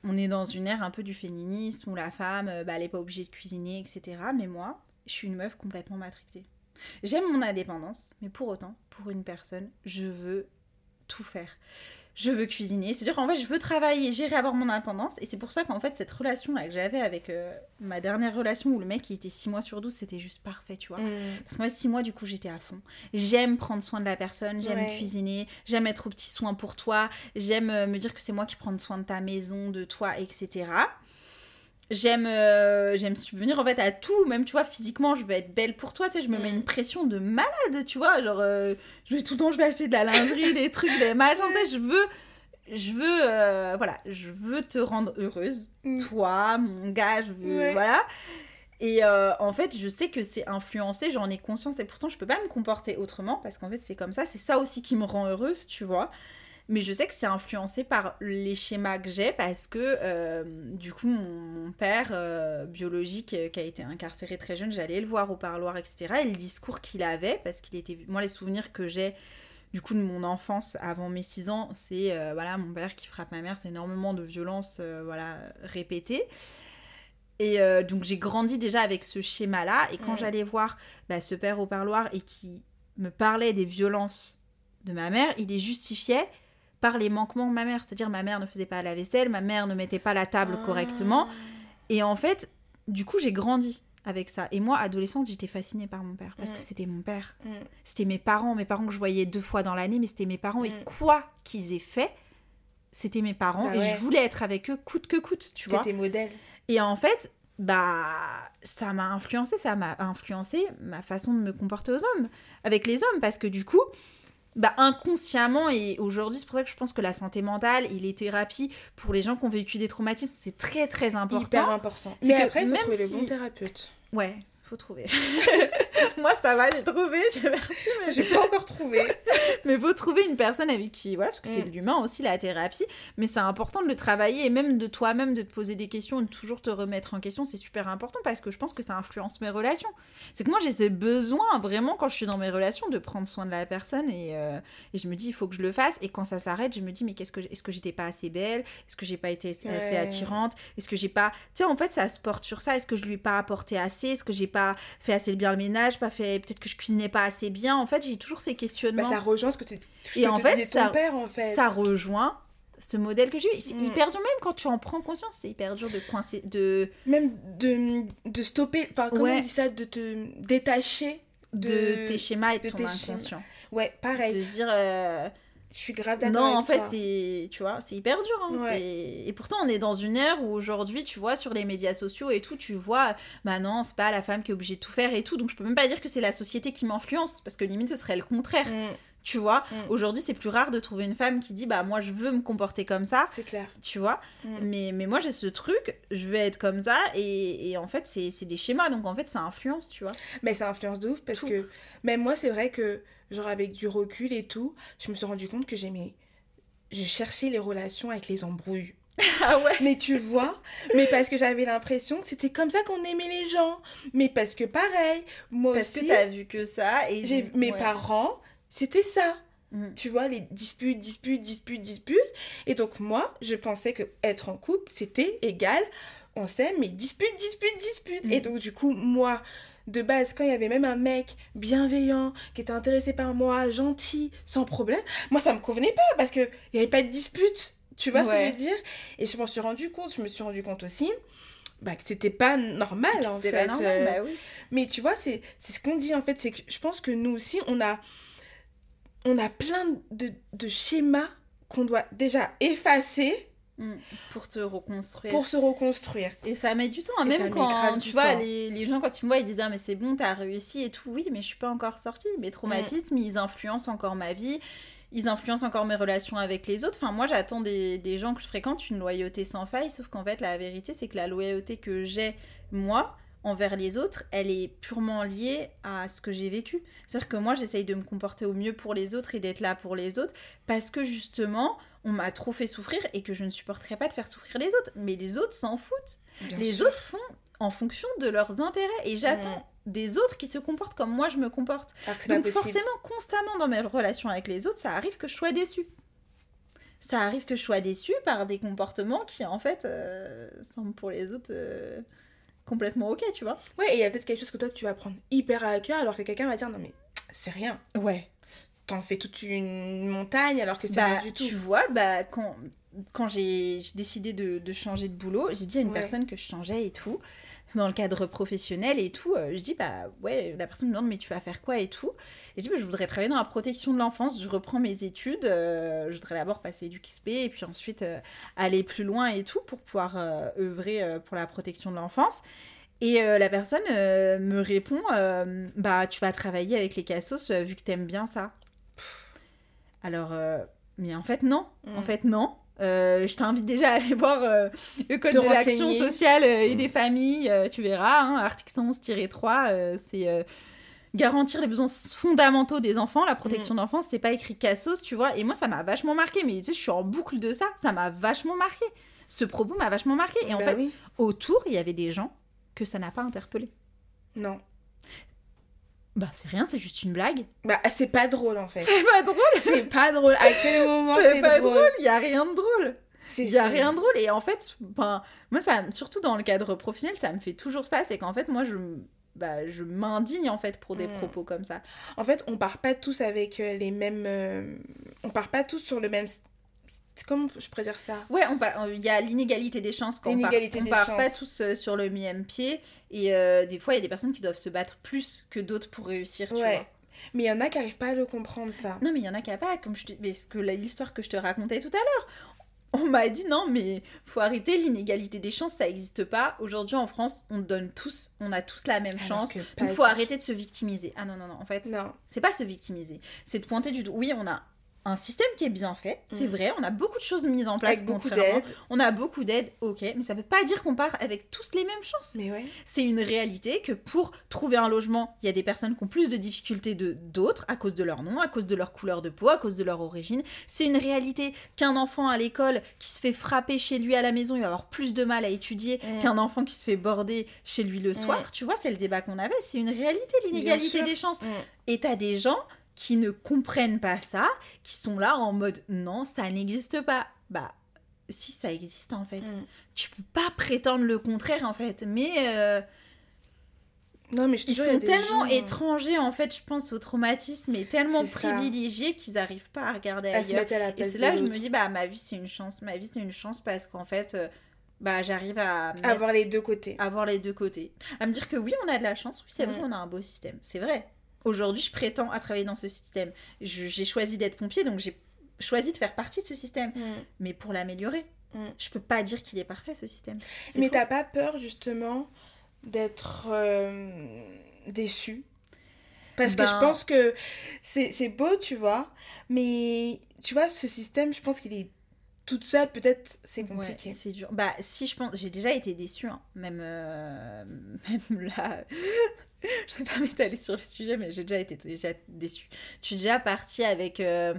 on est dans une ère un peu du féminisme où la femme, euh, bah, elle n'est pas obligée de cuisiner, etc. Mais moi, je suis une meuf complètement matrixée. J'aime mon indépendance, mais pour autant, pour une personne, je veux tout faire. Je veux cuisiner, c'est-à-dire qu'en fait, je veux travailler, gérer, avoir mon indépendance. Et c'est pour ça qu'en fait, cette relation-là que j'avais avec euh, ma dernière relation où le mec il était 6 mois sur 12, c'était juste parfait, tu vois. Mm. Parce qu'en fait, 6 mois, du coup, j'étais à fond. J'aime prendre soin de la personne, j'aime Ouais. cuisiner, j'aime être au petit soin pour toi, j'aime euh, me dire que c'est moi qui prends soin de ta maison, de toi, etc. J'aime euh, j'aime subvenir en fait à tout, même tu vois, physiquement, je veux être belle pour toi, tu sais, je me mets Mm. une pression de malade, tu vois, genre, euh, je vais tout le temps, je vais acheter de la lingerie, des trucs, des machins, tu sais, je veux, je veux, euh, voilà, je veux te rendre heureuse, Mm. toi, mon gars, je veux, Ouais. voilà. Et euh, en fait, je sais que c'est influencé, j'en ai conscience, et pourtant, je peux pas me comporter autrement, parce qu'en fait, c'est comme ça, c'est ça aussi qui me rend heureuse, tu vois. Mais je sais que c'est influencé par les schémas que j'ai, parce que, euh, du coup, mon, mon père euh, biologique, euh, qui a été incarcéré très jeune, j'allais le voir au parloir, etc. Et le discours qu'il avait, parce qu'il était... Moi, les souvenirs que j'ai du coup de mon enfance avant mes 6 ans, c'est euh, voilà mon père qui frappe ma mère, c'est énormément de violence voilà répétée. Et euh, donc j'ai grandi déjà avec ce schéma-là. Et quand j'allais voir bah, ce père au parloir et qui me parlait des violences de ma mère, il les justifiait par les manquements de ma mère. C'est-à-dire ma mère ne faisait pas la vaisselle, ma mère ne mettait pas la table Ah. correctement. Et en fait, du coup, j'ai grandi avec ça. Et moi, adolescente, j'étais fascinée par mon père parce Mm. que c'était mon père. Mm. C'était mes parents, mes parents que je voyais deux fois dans l'année, mais c'était mes parents. Et Mm. quoi qu'ils aient fait, c'était mes parents. Bah et je voulais être avec eux coûte que coûte, tu vois. C'était modèle. Et en fait, bah, ça m'a influencé, ça m'a influencé ma façon de me comporter aux hommes, avec les hommes, parce que du coup, bah, inconsciemment, et aujourd'hui, c'est pour ça que je pense que la santé mentale et les thérapies pour les gens qui ont vécu des traumatismes, c'est très très important. Hyper important. C'est Mais que après, il faut trouver si- bon thérapeute. Ouais, faut trouver. Moi, ça va, j'ai trouvé, J'ai pas encore trouvé. mais faut trouver une personne avec qui, voilà, parce que c'est Mm. de l'humain aussi la thérapie, mais c'est important de le travailler et même de toi-même de te poser des questions et de toujours te remettre en question, c'est super important parce que je pense que ça influence mes relations. C'est que moi j'ai ce besoin vraiment quand je suis dans mes relations de prendre soin de la personne et, euh, et je me dis il faut que je le fasse et quand ça s'arrête je me dis mais qu'est-ce que est-ce que j'étais pas assez belle, est-ce que j'ai pas été assez Ouais. attirante, est-ce que j'ai pas, tu sais en fait ça se porte sur ça, est-ce que je lui ai pas apporté assez, est-ce que j'ai pas fait assez bien le ménage, pas fait peut-être que je cuisinais pas assez bien, en fait j'ai toujours ces questionnements Bah, ça rejoint ce que tu ce Et que en te fait, ça- ton père, en fait. ça rejoint ce modèle que j'ai eu. C'est Mm. hyper dur, même quand tu en prends conscience, c'est hyper dur de coincer, de, Même de, de stopper, enfin, comment Ouais. on dit ça, de te détacher de, de... tes schémas et de, ton schémas. inconscient. Ouais, pareil. De se dire, euh, Je suis grave d'accord non, en fait, c'est, tu vois, c'est hyper dur. hein. Ouais. Et pourtant, on est dans une ère où aujourd'hui, tu vois, sur les médias sociaux et tout, tu vois, bah non, c'est pas la femme qui est obligée de tout faire et tout. Donc, je peux même pas dire que c'est la société qui m'influence, parce que limite, ce serait le contraire. Mm, Tu vois, Mm. aujourd'hui, c'est plus rare de trouver une femme qui dit, bah moi, je veux me comporter comme ça. c'est clair. tu vois. Mm. Mais, mais moi, j'ai ce truc, je vais être comme ça, et, et en fait, c'est des schémas, donc en fait, ça influence, tu vois. Mais ça influence de ouf parce Tout. que même moi, c'est vrai que, genre, avec du recul et tout, je me suis rendu compte que j'aimais. Je cherchais les relations avec les embrouilles. Ah ouais Mais tu vois, mais parce que j'avais l'impression que c'était comme ça qu'on aimait les gens. Mais parce que pareil, moi Parce aussi, que t'as vu que ça, et j'ai mes ouais. parents, c'était ça. Mm. Tu vois, les disputes, disputes, disputes, disputes. Et donc moi, je pensais que être en couple, c'était égal, on s'aime, mais dispute, dispute, dispute. Mm. Et donc du coup, moi, de base, quand il y avait même un mec bienveillant, qui était intéressé par moi, gentil, sans problème, moi, ça me convenait pas parce qu'il n'y avait pas de dispute. Tu vois ce que je veux dire? Et je m'en suis rendu compte, je me suis rendu compte aussi bah, que c'était pas normal en fait. pas normal, euh, bah oui. mais tu vois, c'est c'est ce qu'on dit en fait, c'est que je pense que nous aussi, on a, on a plein de, de schémas qu'on doit déjà effacer Mm. Pour te reconstruire. pour se reconstruire. Et ça met du temps. Et même quand, tu vois, les, les gens, quand ils me voient, ils disent « Ah, mais c'est bon, t'as réussi et tout. » Oui, mais je suis pas encore sortie. Mes traumatismes, ils influencent encore ma vie. Ils influencent encore mes relations avec les autres. Enfin, moi, j'attends des, des gens que je fréquente une loyauté sans faille. Sauf qu'en fait, la vérité, c'est que la loyauté que j'ai, moi, envers les autres, elle est purement liée à ce que j'ai vécu. C'est-à-dire que moi, j'essaye de me comporter au mieux pour les autres et d'être là pour les autres parce que justement, on m'a trop fait souffrir et que je ne supporterais pas de faire souffrir les autres. Mais les autres s'en foutent. Bien les sûr. autres font en fonction de leurs intérêts et j'attends des autres qui se comportent comme moi je me comporte. Donc forcément, constamment dans mes relations avec les autres, ça arrive que je sois déçue. Ça arrive que je sois déçue par des comportements qui, en fait, euh, semblent pour les autres euh, complètement ok, tu vois. Ouais, et il y a peut-être quelque chose que toi tu vas prendre hyper à cœur alors que quelqu'un va dire non mais c'est rien. Ouais. T'en fais toute une montagne alors que c'est Bah, rien du tout. tu vois, bah, quand, quand j'ai j'ai décidé de, de changer de boulot, j'ai dit à une Ouais. personne que je changeais et tout, dans le cadre professionnel et tout, euh, je dis, bah ouais, la personne me demande, mais tu vas faire quoi et tout. Et je dis, bah, je voudrais travailler dans la protection de l'enfance, je reprends mes études, euh, je voudrais d'abord passer du XP et puis ensuite euh, aller plus loin et tout pour pouvoir euh, œuvrer pour la protection de l'enfance. Et la personne me répond, bah tu vas travailler avec les cassos vu que t'aimes bien ça. Alors, mais en fait non, en Mm. fait non. Euh, je t'invite déjà à aller voir euh, le code Te de l'action sociale euh, et Mm. des familles, euh, tu verras, hein, article 111-3, euh, c'est euh, garantir les besoins fondamentaux des enfants, la protection d'enfance, c'est pas écrit cassos, tu vois, et moi ça m'a vachement marqué, mais tu sais, je suis en boucle de ça, ça m'a vachement marqué. Ce propos m'a vachement marqué, et en Bah fait, oui. autour, il y avait des gens que ça n'a pas interpellé. Non. Bah c'est rien, c'est juste une blague. Bah c'est pas drôle en fait. C'est pas drôle, C'est pas drôle. À quel moment c'est pas drôle, il y a rien de drôle. C'est Il y a rien de drôle et en fait, ben, moi ça, surtout dans le cadre professionnel, ça me fait toujours ça, c'est qu'en fait moi je, bah, je m'indigne en fait pour des Mm. propos comme ça. En fait, on part pas tous avec euh, les mêmes. euh, On part pas tous sur le même. Comment je pourrais dire ça? Ouais, il y a l'inégalité des chances quand on part, L'inégalité on des part pas tous euh, sur le même pied et euh, des fois il y a des personnes qui doivent se battre plus que d'autres pour réussir, tu Ouais. vois. Mais il y en a qui arrivent pas à le comprendre ça. Non mais il y en a qui a pas, comme je te... mais ce que l'histoire que je te racontais tout à l'heure. On m'a dit non mais faut arrêter l'inégalité des chances, ça existe pas. Aujourd'hui en France, on donne tous, on a tous la même Alors chance. Il faut arrêter de se victimiser. Ah non non non, en fait, Non. c'est pas se victimiser, c'est de pointer du doigt. Oui, on a un système qui est bien fait, c'est Mm. vrai, on a beaucoup de choses mises en place Avec contrairement-. On a beaucoup d'aide, ok, mais ça veut pas dire qu'on part avec tous les mêmes chances. Mais ouais. C'est une réalité que pour trouver un logement, il y a des personnes qui ont plus de difficultés de d'autres à cause de leur nom, à cause de leur couleur de peau, à cause de leur origine. C'est une réalité qu'un enfant à l'école qui se fait frapper chez lui à la maison, il va avoir plus de mal à étudier Mm. qu'un enfant qui se fait border chez lui le soir. Tu vois, c'est le débat qu'on avait. C'est une réalité, l'inégalité des chances. Mm. Et t'as des gens qui ne comprennent pas ça, qui sont là en mode non, ça n'existe pas. Bah, si ça existe en fait. Mm. Tu peux pas prétendre le contraire en fait. Mais euh, Non, mais je te ils sont tellement gens- étrangers en fait, je pense, au traumatisme et tellement privilégiés qu'ils arrivent pas à regarder à ailleurs. à Et c'est là que je me dis, bah ma vie c'est une chance. Ma vie c'est une chance parce qu'en fait, euh, bah j'arrive à Avoir les deux côtés. avoir les deux côtés. À me dire que oui, on a de la chance, oui, c'est vrai, Mm. on a un beau système. C'est vrai. Aujourd'hui, je prétends à travailler dans ce système. J'ai choisi d'être pompier, donc j'ai choisi de faire partie de ce système. Mm. Mais pour l'améliorer, Mm. je peux pas dire qu'il est parfait ce système. Mais t'as pas peur justement d'être euh, déçu? Parce que Ben- je pense que c'est beau, tu vois, mais tu vois, ce système, je pense qu'il est toute seule, peut-être c'est Ouais, compliqué. c'est dur. Bah, si je pense, j'ai déjà été déçue, hein. même, euh, même là. je vais pas m'étaler sur le sujet, mais j'ai déjà été déjà déçue. Je suis déjà partie avec. euh,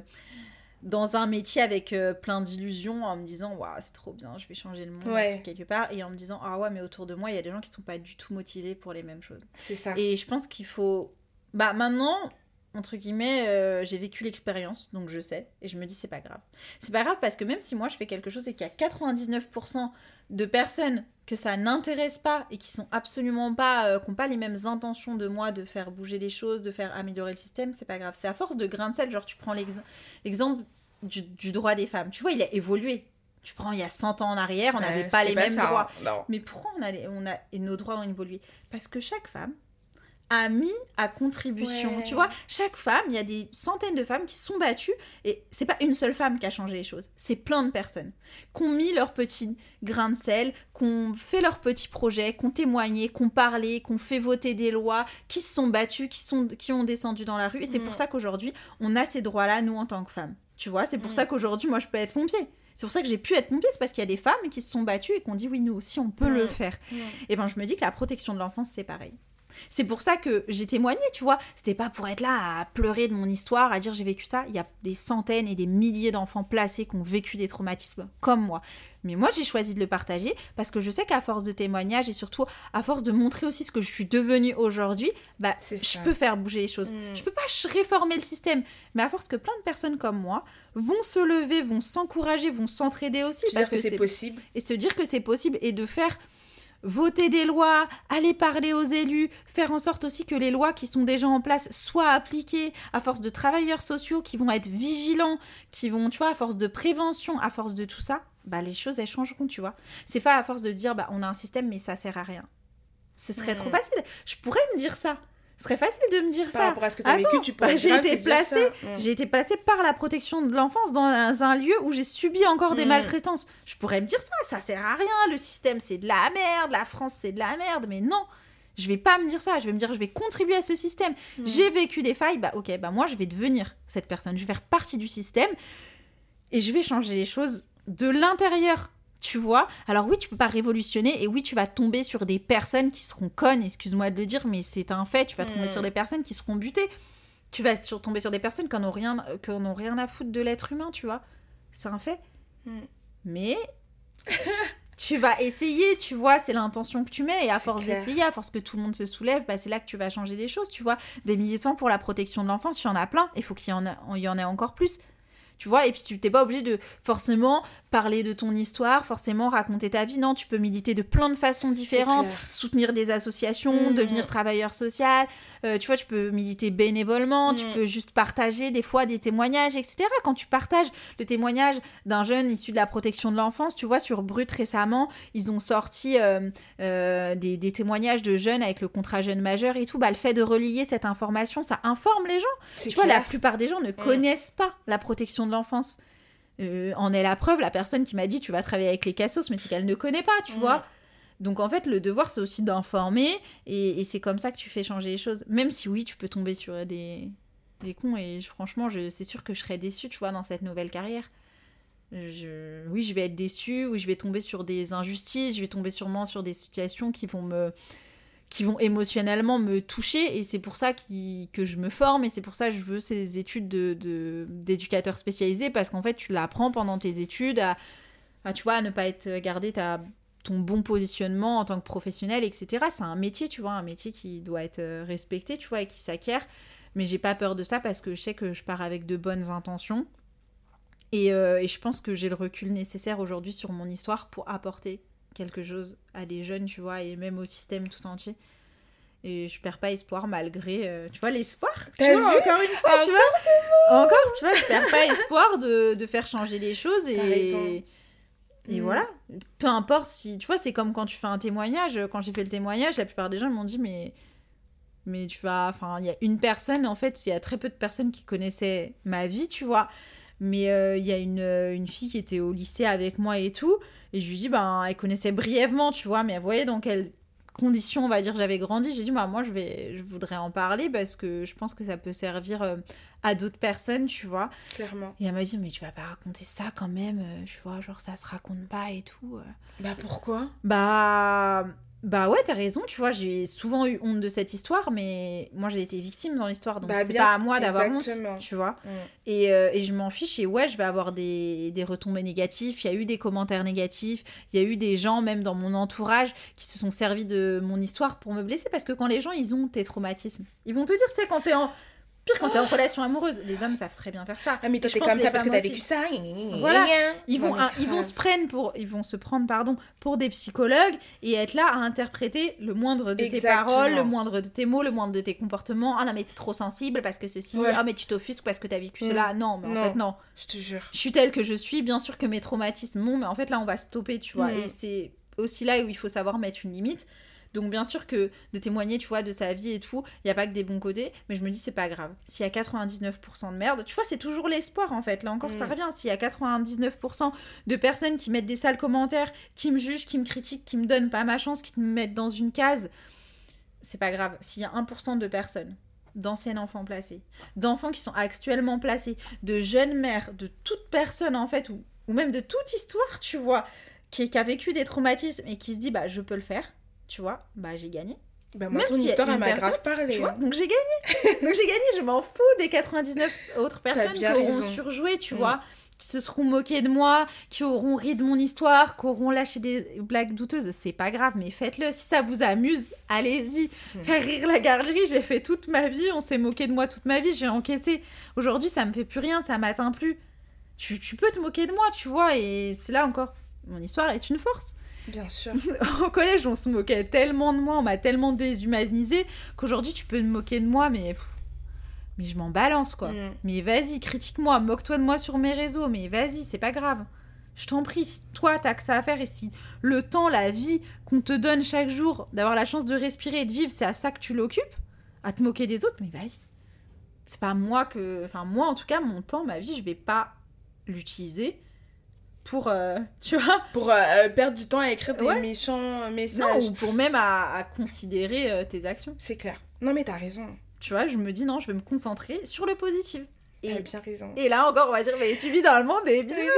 dans un métier avec euh, plein d'illusions en me disant waouh c'est trop bien je vais changer le monde Ouais. quelque part et en me disant ah ouais mais autour de moi il y a des gens qui sont pas du tout motivés pour les mêmes choses C'est ça. et je pense qu'il faut. Bah maintenant, entre guillemets, euh, j'ai vécu l'expérience, donc je sais. Et je me dis, c'est pas grave. C'est pas grave parce que même si moi je fais quelque chose et qu'il y a 99% de personnes que ça n'intéresse pas et qui sont absolument pas. euh, qui n'ont pas les mêmes intentions de moi de faire bouger les choses, de faire améliorer le système, c'est pas grave. C'est à force de grain de sel, genre tu prends l'ex- l'exemple du, du droit des femmes. Tu vois, il a évolué. Tu prends il y a 100 ans en arrière, on n'avait pas les mêmes ça, droits. hein. Non. Mais pourquoi on a, les- on a et nos droits ont évolué? Parce que chaque femme a mis à contribution. Ouais. Tu vois, chaque femme, il y a des centaines de femmes qui se sont battues et c'est pas une seule femme qui a changé les choses. C'est plein de personnes qui ont mis leur petit grain de sel, qui ont fait leurs petits projets, qui ont témoigné, qui ont parlé, qui ont fait voter des lois, qui se sont battues, qui, sont, qui ont descendu dans la rue. Et c'est pour ça qu'aujourd'hui, on a ces droits-là, nous, en tant que femmes. Tu vois, c'est pour ça qu'aujourd'hui, moi, je peux être pompier. C'est pour ça que j'ai pu être pompier, c'est parce qu'il y a des femmes qui se sont battues et qui ont dit oui, nous aussi, on peut le faire. Et ben, je me dis que la protection de l'enfance, c'est pareil. C'est pour ça que j'ai témoigné, tu vois. C'était pas pour être là à pleurer de mon histoire, à dire j'ai vécu ça. Il y a des centaines et des milliers d'enfants placés qui ont vécu des traumatismes comme moi. Mais moi, j'ai choisi de le partager parce que je sais qu'à force de témoignages et surtout à force de montrer aussi ce que je suis devenue aujourd'hui, bah, je peux faire bouger les choses. Mm. Je peux pas réformer le système, mais à force que plein de personnes comme moi vont se lever, vont s'encourager, vont s'entraider aussi. Veux dire que c'est possible et se dire que c'est possible et de faire voter des lois, aller parler aux élus, faire en sorte aussi que les lois qui sont déjà en place soient appliquées à force de travailleurs sociaux qui vont être vigilants, qui vont, tu vois, à force de prévention, à force de tout ça, bah les choses elles changeront, tu vois. C'est pas à force de se dire bah on a un système mais ça sert à rien. Ce serait trop facile. Je pourrais me dire ça. Ce serait facile de me dire Par ça. rapport à ce que as Attends, vécu, tu pourrais bah, j'ai été placée. Mm. j'ai été placée par la protection de l'enfance dans un, un lieu où j'ai subi encore des Mm. maltraitances. Je pourrais me dire ça, ça sert à rien, le système c'est de la merde, la France c'est de la merde, mais non. Je vais pas me dire ça, je vais me dire je vais contribuer à ce système. Mm. J'ai vécu des failles, bah ok, bah moi je vais devenir cette personne, je vais faire partie du système et je vais changer les choses de l'intérieur. Tu vois Alors oui, tu peux pas révolutionner et oui, tu vas tomber sur des personnes qui seront connes, excuse-moi de le dire, mais c'est un fait, tu vas tomber sur des personnes qui seront butées. Tu vas sur- tomber sur des personnes qui n'ont rien, qui en ont rien à foutre de l'être humain, tu vois C'est un fait. Mm. Mais tu vas essayer, tu vois, c'est l'intention que tu mets et à force d'essayer, à force que tout le monde se soulève, bah, c'est là que tu vas changer des choses, tu vois. Des militants pour la protection de l'enfance, il y en a plein, il faut qu'il y en, a- il y en ait encore plus. Tu vois, et puis tu t'es pas obligé de forcément parler de ton histoire, forcément raconter ta vie. Non, tu peux militer de plein de façons différentes, soutenir des associations, Mhm. devenir travailleur social. Euh, tu vois, tu peux militer bénévolement, tu Mhm. peux juste partager des fois des témoignages, etc. Quand tu partages le témoignage d'un jeune issu de la protection de l'enfance, tu vois, sur Brut récemment, ils ont sorti euh, euh, des, des témoignages de jeunes avec le contrat jeune majeur et tout. Bah, le fait de relier cette information, ça informe les gens. Tu vois, la plupart des gens ne connaissent pas la protection de l'enfance. Euh, en est la preuve, la personne qui m'a dit tu vas travailler avec les cassos, mais c'est qu'elle ne connaît pas, tu vois. Donc en fait, le devoir, c'est aussi d'informer, et, et c'est comme ça que tu fais changer les choses. Même si oui, tu peux tomber sur des, des cons, et je- franchement, je, c'est sûr que je serais déçue, tu vois, dans cette nouvelle carrière. Je, oui, je vais être déçue, oui, je vais tomber sur des injustices, je vais tomber sûrement sur des situations qui vont me qui vont émotionnellement me toucher et c'est pour ça que je me forme et c'est pour ça que je veux ces études de, de- d'éducateur spécialisé parce qu'en fait tu l'apprends pendant tes études à, à, tu vois à ne pas être garder ta ton bon positionnement en tant que professionnel etc c'est un métier tu vois un métier qui doit être euh, respecté tu vois et qui s'acquiert. Mais j'ai pas peur de ça parce que je sais que je pars avec de bonnes intentions. Et, euh, et je pense que j'ai le recul nécessaire aujourd'hui sur mon histoire pour apporter quelque chose à des jeunes, tu vois, et même au système tout entier. Et je perds pas espoir malgré, euh, tu vois, l'espoir. Tu vois, vu encore une fois, tu vois. Encore, tu vois, je perds pas espoir de, de faire changer les choses. Et, et Mm. voilà. Peu importe si, tu vois, c'est comme quand tu fais un témoignage. Quand j'ai fait le témoignage, la plupart des gens m'ont dit, mais mais tu vas enfin il y a une personne en fait il y a très peu de personnes qui connaissaient ma vie tu vois mais euh, il y a une, une fille qui était au lycée avec moi et tout et je lui dis ben elle connaissait brièvement tu vois mais elle voyait dans quelles conditions on va dire j'avais grandi j'ai dit bah moi je vais je voudrais en parler parce que je pense que ça peut servir euh, à d'autres personnes tu vois Clairement. et elle m'a dit mais tu vas pas raconter ça quand même euh, tu vois genre ça se raconte pas et tout euh. Bah pourquoi? Bah, bah ouais, t'as raison, tu vois, j'ai souvent eu honte de cette histoire, mais moi j'ai été victime dans l'histoire, donc Bah, c'est pas à moi d'avoir honte, tu vois. Mm. Et, euh, et je m'en fiche, et ouais, je vais avoir des, des retombées négatifs, il y a eu des commentaires négatifs, il y a eu des gens, même dans mon entourage, qui se sont servis de mon histoire pour me blesser, parce que quand les gens, ils ont tes traumatismes, ils vont te dire, tu sais, quand t'es en... Pire quand t'es en relation amoureuse, les hommes savent très bien faire ça. Ah mais toi t'es comme ça parce que t'as vécu ça. Voilà. Ils vont, un- ils vont se prendre pour, ils vont se prendre pardon pour des psychologues et être là à interpréter le moindre de tes paroles, le moindre de tes mots, le moindre de tes comportements. Ah non mais t'es trop sensible parce que ceci. Ouais. Ah mais tu t'offusques parce que t'as vécu Mm. cela. Non mais en Non. fait non. Je te jure. Je suis telle que je suis. Bien sûr que mes traumatismes bon mais en fait là on va stopper tu vois Mm. et c'est aussi là où il faut savoir mettre une limite. Donc bien sûr que de témoigner, tu vois, de sa vie et tout, il n'y a pas que des bons côtés, mais je me dis c'est pas grave. S'il y a 99% de merde, tu vois, c'est toujours l'espoir en fait. Là encore, ça Mm. revient. S'il y a 99% de personnes qui mettent des sales commentaires, qui me jugent, qui me critiquent, qui me donnent pas ma chance, qui me mettent dans une case, c'est pas grave. S'il y a 1% de personnes d'anciens enfants placés, d'enfants qui sont actuellement placés, de jeunes mères, de toute personne en fait, ou ou même de toute histoire, tu vois, qui, qui a vécu des traumatismes et qui se dit, bah, je peux le faire, tu vois, bah, j'ai gagné. Bah, moi, Même ton a histoire, elle m'a grave parlé. Tu vois, hein. donc j'ai gagné. donc j'ai gagné, je m'en fous des 99 autres personnes qui auront raison. surjoué, tu Mm. vois, qui se seront moquées de moi, qui auront ri de mon histoire, qui auront lâché des blagues douteuses. C'est pas grave, mais faites-le. Si ça vous amuse, allez-y. Mm. Faire rire la galerie, j'ai fait toute ma vie, on s'est moqué de moi toute ma vie, j'ai encaissé. Aujourd'hui, ça me fait plus rien, ça m'atteint plus. Tu, tu peux te moquer de moi, tu vois, et c'est là encore. Mon histoire est une force. Bien sûr. Au collège, on se moquait tellement de moi, on m'a tellement déshumanisé qu'aujourd'hui, tu peux te moquer de moi, mais. Mais je m'en balance, quoi. Mm. Mais vas-y, critique-moi, moque-toi de moi sur mes réseaux, mais vas-y, c'est pas grave. Je t'en prie, si toi, t'as que ça à faire et si le temps, la vie qu'on te donne chaque jour, d'avoir la chance de respirer et de vivre, c'est à ça que tu l'occupes, à te moquer des autres, mais vas-y. C'est pas moi que. Enfin, moi, en tout cas, mon temps, ma vie, je vais pas l'utiliser pour. euh, tu vois Pour euh, perdre du temps à écrire des Ouais. méchants Non, messages. ou pour même à, à considérer euh, tes actions. C'est clair. Non, mais t'as raison. Tu vois, je me dis non, je vais me concentrer sur le positif. T'as Et, bien raison. et là encore, on va dire, mais tu vis dans le monde des bisounours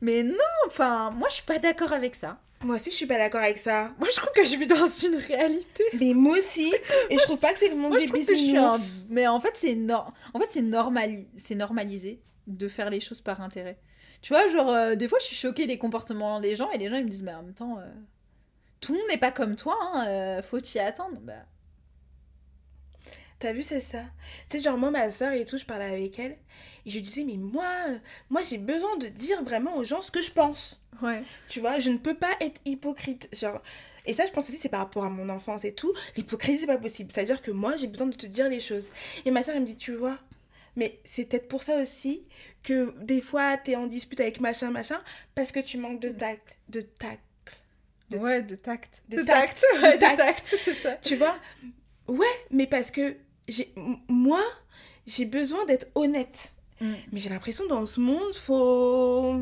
Mais non, enfin, moi je suis pas d'accord avec ça. Moi aussi, je suis pas d'accord avec ça. Moi je trouve que je vis dans une réalité. Mais moi aussi. Et je trouve pas que c'est le monde Moi des un... bisounours. Mais en fait, c'est nor... en fait, c'est normali... c'est normalisé de faire les choses par intérêt. Tu vois, genre, euh, des fois je suis choquée des comportements des gens et les gens ils me disent, mais en même temps, euh, tout le monde n'est pas comme toi, hein, euh, faut t'y attendre. Bah, T'as vu, c'est ça. Tu sais, genre, moi, ma soeur et tout, je parlais avec elle. Et je disais, mais moi, moi, j'ai besoin de dire vraiment aux gens ce que je pense. ouais. Tu vois, je ne peux pas être hypocrite. Genre, et ça, je pense aussi, c'est par rapport à mon enfance et tout. L'hypocrisie, c'est pas possible. C'est-à-dire que moi, j'ai besoin de te dire les choses. Et ma soeur, elle me dit, tu vois, mais c'est peut-être pour ça aussi que des fois, t'es en dispute avec machin, machin, parce que tu manques de tact. De tact. De- Ouais, de tact. de De, tact. tact. Ouais, De tact. tact, c'est ça. Tu vois? Ouais, mais parce que j'ai moi, j'ai besoin d'être honnête. Mm. Mais j'ai l'impression dans ce monde, faut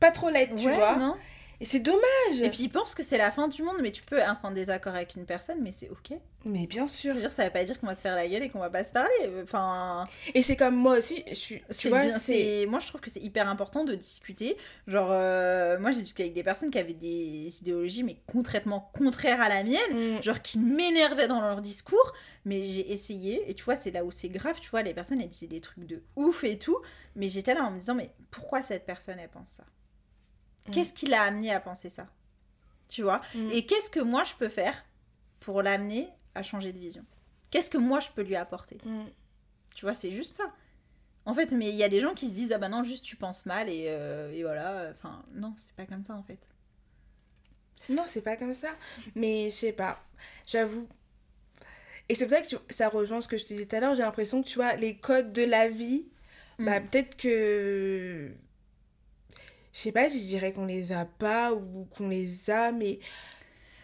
pas trop l'être, tu Ouais, vois? non Et c'est dommage. Et puis ils pensent que c'est la fin du monde, mais tu peux être en désaccord avec une personne, mais c'est ok. Mais bien Je sûr. veux dire, ça veut pas dire qu'on va se faire la gueule et qu'on va pas se parler. Enfin, Et c'est comme moi aussi, je suis tu c'est vois, C'est moi, je trouve que c'est hyper important de discuter. Genre, euh, moi, j'ai discuté avec des personnes qui avaient des idéologies, mais concrètement contraires à la mienne. Mm. genre qui m'énervaient dans leur discours, mais j'ai essayé, et tu vois, c'est là où c'est grave, tu vois, les personnes, elles disaient des trucs de ouf et tout, mais j'étais là en me disant, mais pourquoi cette personne, elle pense ça? Mm. Qu'est-ce qui l'a amené à penser ça? Tu vois? Mm. Et qu'est-ce que moi, je peux faire pour l'amener à changer de vision? Qu'est-ce que moi, je peux lui apporter? Mm. Tu vois, c'est juste ça. En fait, mais il y a des gens qui se disent, ah bah non, juste tu penses mal, et, euh, et voilà, enfin, non, c'est pas comme ça, en fait. Non, c'est pas comme ça. Mais je sais pas, j'avoue. Et c'est pour ça que tu- ça rejoint ce que je te disais tout à l'heure. J'ai l'impression que tu vois, les codes de la vie, bah Mm. peut-être que. Je sais pas si je dirais qu'on les a pas ou qu'on les a, mais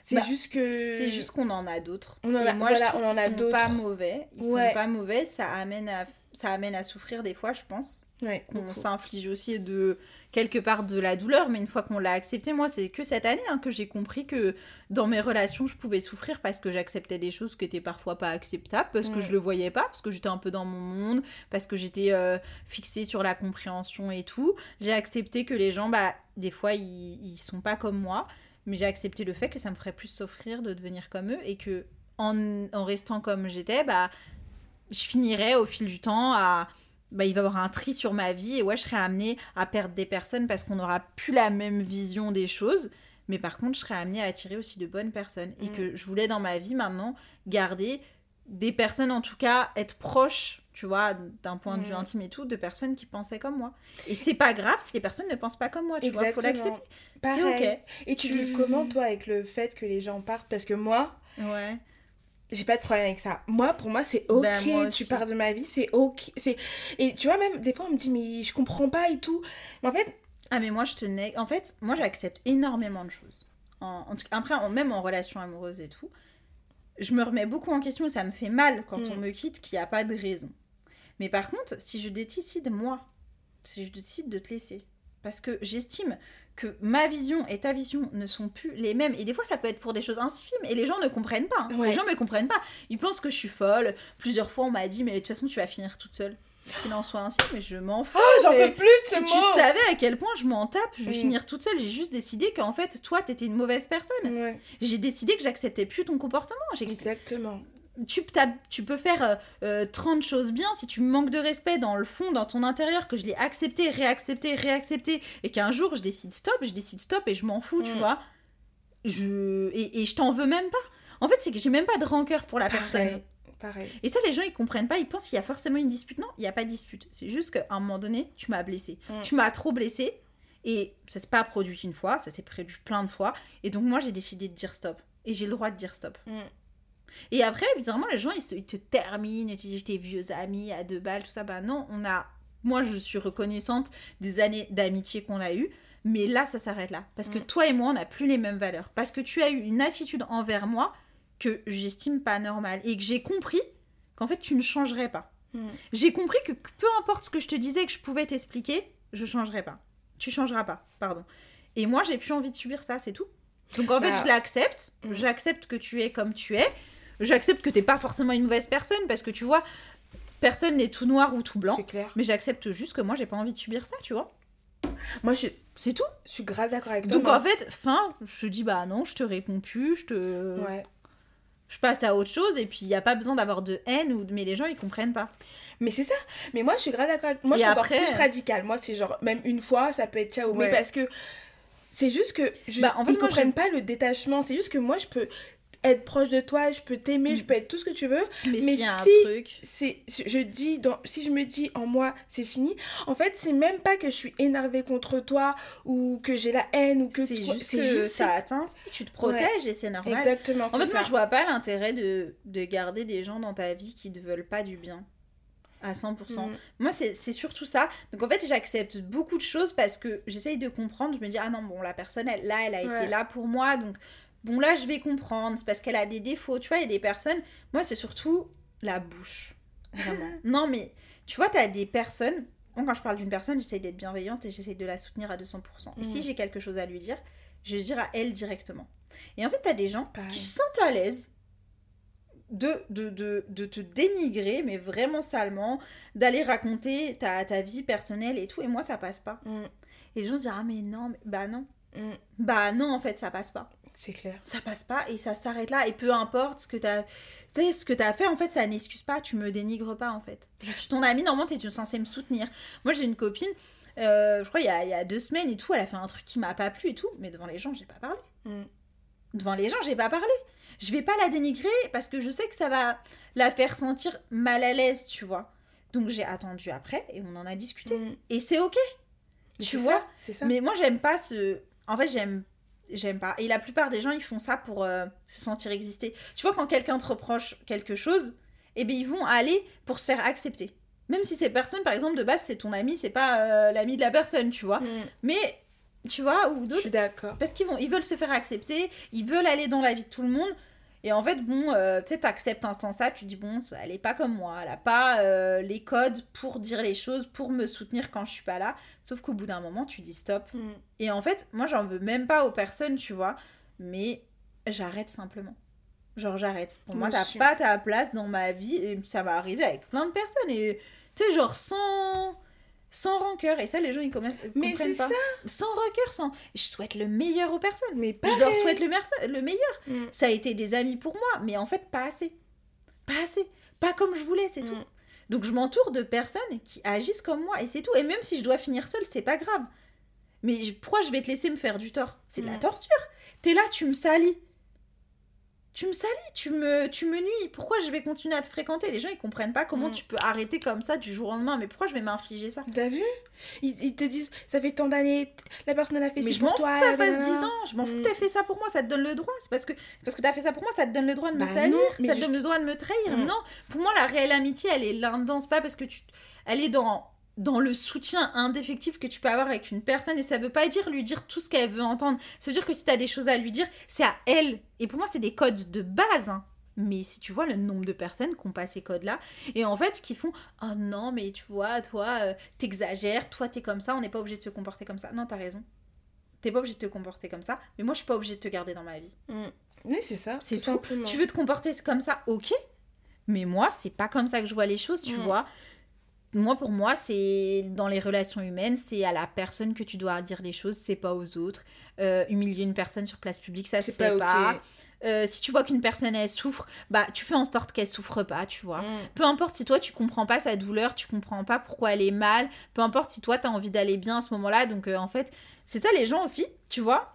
c'est Bah, juste que. C'est juste qu'on en a d'autres. On en Et a- moi, voilà, je trouve on en a sont pas mauvais. Ils Ouais. sont pas mauvais. Ça amène à, ça amène à souffrir des fois, je pense. Ouais, Qu'on beaucoup. s'inflige aussi de quelque part de la douleur. Mais une fois qu'on l'a accepté, moi, c'est que cette année hein, que j'ai compris que dans mes relations, je pouvais souffrir parce que j'acceptais des choses qui étaient parfois pas acceptables, parce que je le voyais pas, parce que j'étais un peu dans mon monde, parce que j'étais euh, fixée sur la compréhension et tout. J'ai accepté que les gens, bah, des fois, ils, ils sont pas comme moi. Mais j'ai accepté le fait que ça me ferait plus souffrir de devenir comme eux et que en, en restant comme j'étais, bah, je finirais au fil du temps à. Bah, il va y avoir un tri sur ma vie et ouais, je serais amenée à perdre des personnes parce qu'on n'aura plus la même vision des choses. Mais par contre, je serais amenée à attirer aussi de bonnes personnes. Et Mm. que je voulais dans ma vie maintenant garder des personnes, en tout cas, être proche, tu vois, d'un point de vue Mm. intime et tout, de personnes qui pensaient comme moi. Et c'est pas grave si les personnes ne pensent pas comme moi, tu vois, faut Exactement. l'accepter. C'est ok. Et tu Tu- vis comment, toi, avec le fait que les gens partent? Parce que moi, Ouais. J'ai pas de problème avec ça. Moi, pour moi, c'est ok. Ben, moi tu pars de ma vie, c'est ok. C'est... Et tu vois, même des fois, on me dit, mais je comprends pas et tout. Mais en fait, Ah mais moi je tenais... En fait, moi j'accepte énormément de choses. En, en tout cas, après, en- même en relation amoureuse et tout, je me remets beaucoup en question et ça me fait mal quand Mm. on me quitte qu'il n'y a pas de raison. Mais par contre, si je décide moi, si je décide de te laisser, parce que j'estime que ma vision et ta vision ne sont plus les mêmes. Et des fois, ça peut être pour des choses infimes et les gens ne comprennent pas. hein. Ouais. Les gens ne me comprennent pas. Ils pensent que je suis folle. Plusieurs fois, on m'a dit, mais de toute façon, tu vas finir toute seule. qu'il en soit ainsi, mais je m'en fous. Oh, j'en peux plus de ce si mot tu savais à quel point je m'en tape, je vais finir toute seule. J'ai juste décidé qu'en fait, toi, t'étais une mauvaise personne. Ouais, J'ai décidé que j'acceptais plus ton comportement. Exactement. Tu, peux faire euh, euh, 30 choses bien si tu manques de respect dans le fond, dans ton intérieur, que je l'ai accepté, réaccepté, réaccepté, et qu'un jour je décide stop, je décide stop et je m'en fous, tu Mm. vois. Je... Et, et je t'en veux même pas. En fait, c'est que j'ai même pas de rancœur pour la personne. Pareil, pareil. Et ça, les gens, ils comprennent pas. Ils pensent qu'il y a forcément une dispute. Non, il n'y a pas de dispute. C'est juste qu'à un moment donné, tu m'as blessé. Mm. Tu m'as trop blessé. Et ça s'est pas produit une fois, ça s'est produit plein de fois. Et donc, moi, j'ai décidé de dire stop. Et j'ai le droit de dire stop. Mm. Et après, bizarrement, les gens, ils, se- ils te terminent, ils te disent tes vieux amis à deux balles, tout ça. Bah non, on a. Moi, je suis reconnaissante des années d'amitié qu'on a eues. Mais là, ça s'arrête là. Parce que toi et moi, on n'a plus les mêmes valeurs. Parce que tu as eu une attitude envers moi que j'estime pas normale. Et que j'ai compris qu'en fait, tu ne changerais pas. J'ai compris que peu importe ce que je te disais que je pouvais t'expliquer, je changerais pas. Tu changeras pas, pardon. Et moi, j'ai plus envie de subir ça, c'est tout. Donc en fait, Bah, je l'accepte. J'accepte que tu es comme tu es. J'accepte que t'es pas forcément une mauvaise personne parce que tu vois, personne n'est tout noir ou tout blanc. C'est clair. Mais j'accepte juste que moi, j'ai pas envie de subir ça, tu vois. Moi, je, C'est tout. je suis grave d'accord avec toi. Donc moi. en fait, fin, je te dis bah non, je te réponds plus, je te, Ouais. je passe à autre chose et puis il y a pas besoin d'avoir de haine ou mais les gens ils comprennent pas. Mais c'est ça. Mais moi, je suis grave d'accord avec Moi, Et je suis après- encore plus radicale. Moi, c'est genre, même une fois, ça peut être ciao. Ouais. Mais parce que c'est juste que. Je, Bah, en fait, ils moi, comprennent pas le détachement. C'est juste que moi, je peux être proche de toi, je peux t'aimer, Mm. je peux être tout ce que tu veux. Mais, Mais s'il y a un si- truc, c'est je dis dans si je me dis en moi c'est fini en fait c'est même pas que je suis énervée contre toi ou que j'ai la haine ou que c'est tu- juste c'est que juste ça atteint, tu te protèges et c'est normal. exactement En c'est fait, ça moi, je vois pas l'intérêt de, de garder des gens dans ta vie qui te veulent pas du bien. À 100%. Mm. Moi, c'est c'est surtout ça. Donc, en fait, j'accepte beaucoup de choses parce que j'essaye de comprendre. Je me dis, ah non, bon, la personne, elle, là, elle a Ouais. été là pour moi. Donc, bon, là, je vais comprendre. C'est parce qu'elle a des défauts. Tu vois, il y a des personnes. Moi, c'est surtout la bouche. Vraiment. non, mais tu vois, t'as des personnes. Moi, quand je parle d'une personne, j'essaye d'être bienveillante et j'essaye de la soutenir à 200%. Et si Mm. j'ai quelque chose à lui dire, je dire à elle directement. Et en fait, t'as des gens Pareil. qui se sentent à l'aise de, de, de, de te dénigrer, mais vraiment salement, d'aller raconter ta, ta vie personnelle et tout. Et moi, ça passe pas. Mm, Et les gens se disent, ah mais non, mais- bah non. mm, Bah non, en fait, ça passe pas. C'est clair Ça passe pas et ça s'arrête là. Et peu importe ce que tu sais, ce que fait, en fait, ça n'excuse pas. Tu me dénigres pas, en fait. Je suis ton amie, normalement, t'es censée me soutenir. Moi, j'ai une copine, euh, je crois, il y, a, il y a deux semaines et tout, elle a fait un truc qui m'a pas plu et tout, mais devant les gens, j'ai pas parlé. Mm. Devant les gens, j'ai pas parlé. Je vais pas la dénigrer parce que je sais que ça va la faire sentir mal à l'aise, tu vois. Donc j'ai attendu après et on en a discuté. Mm. Et c'est ok. Mais Tu vois ça Mais moi, j'aime pas ce. En fait, j'aime. J'aime pas. Et la plupart des gens, ils font ça pour euh, se sentir exister. Tu vois, quand quelqu'un te reproche quelque chose, eh bien, ils vont aller pour se faire accepter. Même si ces personnes, par exemple, de base, c'est ton ami, c'est pas euh, l'ami de la personne, tu vois. Mm, Mais, tu vois, ou je d'autres. suis d'accord Parce qu'ils vont, ils veulent se faire accepter, ils veulent aller dans la vie de tout le monde. Et en fait, bon, euh, tu sais, t'acceptes un sens ça, tu dis, bon, elle est pas comme moi, elle a pas euh, les codes pour dire les choses, pour me soutenir quand je suis pas là. Sauf qu'au bout d'un moment, tu dis stop. Mm. Et en fait, moi, j'en veux même pas aux personnes, tu vois, mais j'arrête simplement. Genre, j'arrête. Pour moi, t'as pas ta place dans ma vie, et ça va arriver avec plein de personnes. Et tu sais, genre, sans, sans rancœur. Et ça, les gens, ils commencent, ils Mais comprennent c'est pas. ça. Sans rancœur, sans. Je souhaite le meilleur aux personnes. mais Je leur pareil. souhaite le, merce- le meilleur. Mm. Ça a été des amis pour moi, mais en fait, pas assez. Pas assez. Pas comme je voulais, c'est tout. Mm. Donc je m'entoure de personnes qui agissent comme moi et c'est tout. Et même si je dois finir seule, c'est pas grave. Mais pourquoi je vais te laisser me faire du tort? C'est de la Mm. torture. T'es là, tu me salis. Tu me salis, tu me, tu me nuis. Pourquoi je vais continuer à te fréquenter? Les gens, ils comprennent pas comment Mm. tu peux arrêter comme ça du jour au lendemain. Mais pourquoi je vais m'infliger ça? T'as vu? Ils, ils te disent, ça fait tant d'années, la personne elle a fait Mais ci je m'en pour fous toi. que ça fasse nanana. 10 ans. Je m'en fous Mm. que t'aies fait ça pour moi. Ça te donne le droit. C'est parce que, parce que t'as fait ça pour moi, ça te donne le droit de me Bah salir. non, mais ça te donne le droit de me trahir. Mm. Non. Pour moi, la réelle amitié, elle est là-dedans. C'est pas parce que tu. Elle est dans dans le soutien indéfectible que tu peux avoir avec une personne et ça veut pas dire lui dire tout ce qu'elle veut entendre. Ça veut dire que si t'as des choses à lui dire, c'est à elle. Et pour moi, c'est des codes de base. hein. Mais si tu vois le nombre de personnes qui ont pas ces codes-là, et en fait, qui font Oh non, mais tu vois, toi, euh, t'exagères, toi, t'es comme ça, on n'est pas obligé de se comporter comme ça. Non, t'as raison. T'es pas obligé de te comporter comme ça, mais moi, je suis pas obligée de te garder dans ma vie. Mm. Oui, c'est ça. C'est tout simplement. Tu veux te comporter comme ça, ok. Mais moi, c'est pas comme ça que je vois les choses, tu Mm. vois. Moi, pour moi, c'est dans les relations humaines, c'est à la personne que tu dois dire les choses, c'est pas aux autres. Euh, humilier une personne sur place publique, ça se fait pas. Euh, si tu vois qu'une personne elle souffre, bah tu fais en sorte qu'elle souffre pas, tu vois. Mm. Peu importe si toi tu comprends pas sa douleur, tu comprends pas pourquoi elle est mal, peu importe si toi t'as envie d'aller bien à ce moment-là. Donc euh, en fait, c'est ça les gens aussi, tu vois.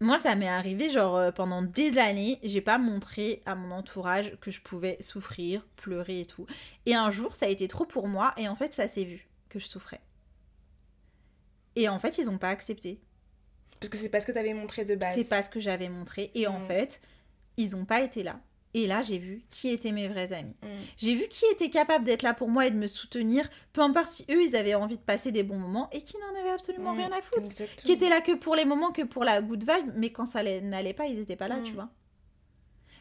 Moi, ça m'est arrivé, genre, euh, pendant des années, j'ai pas montré à mon entourage que je pouvais souffrir, pleurer et tout. Et un jour, ça a été trop pour moi, et en fait, ça s'est vu que je souffrais. Et en fait, ils ont pas accepté. Parce que c'est parce que t'avais montré de base. C'est pas ce que j'avais montré. Et en Mm. fait, ils ont pas été là. Et là, j'ai vu qui étaient mes vrais amis. Mm. J'ai vu qui était capable d'être là pour moi et de me soutenir, peu importe si eux, ils avaient envie de passer des bons moments et qui n'en avaient absolument Mm. rien à foutre. Exactement. Qui étaient là que pour les moments, que pour la good vibe, mais quand ça allait- n'allait pas, ils étaient pas là, Mm. tu vois.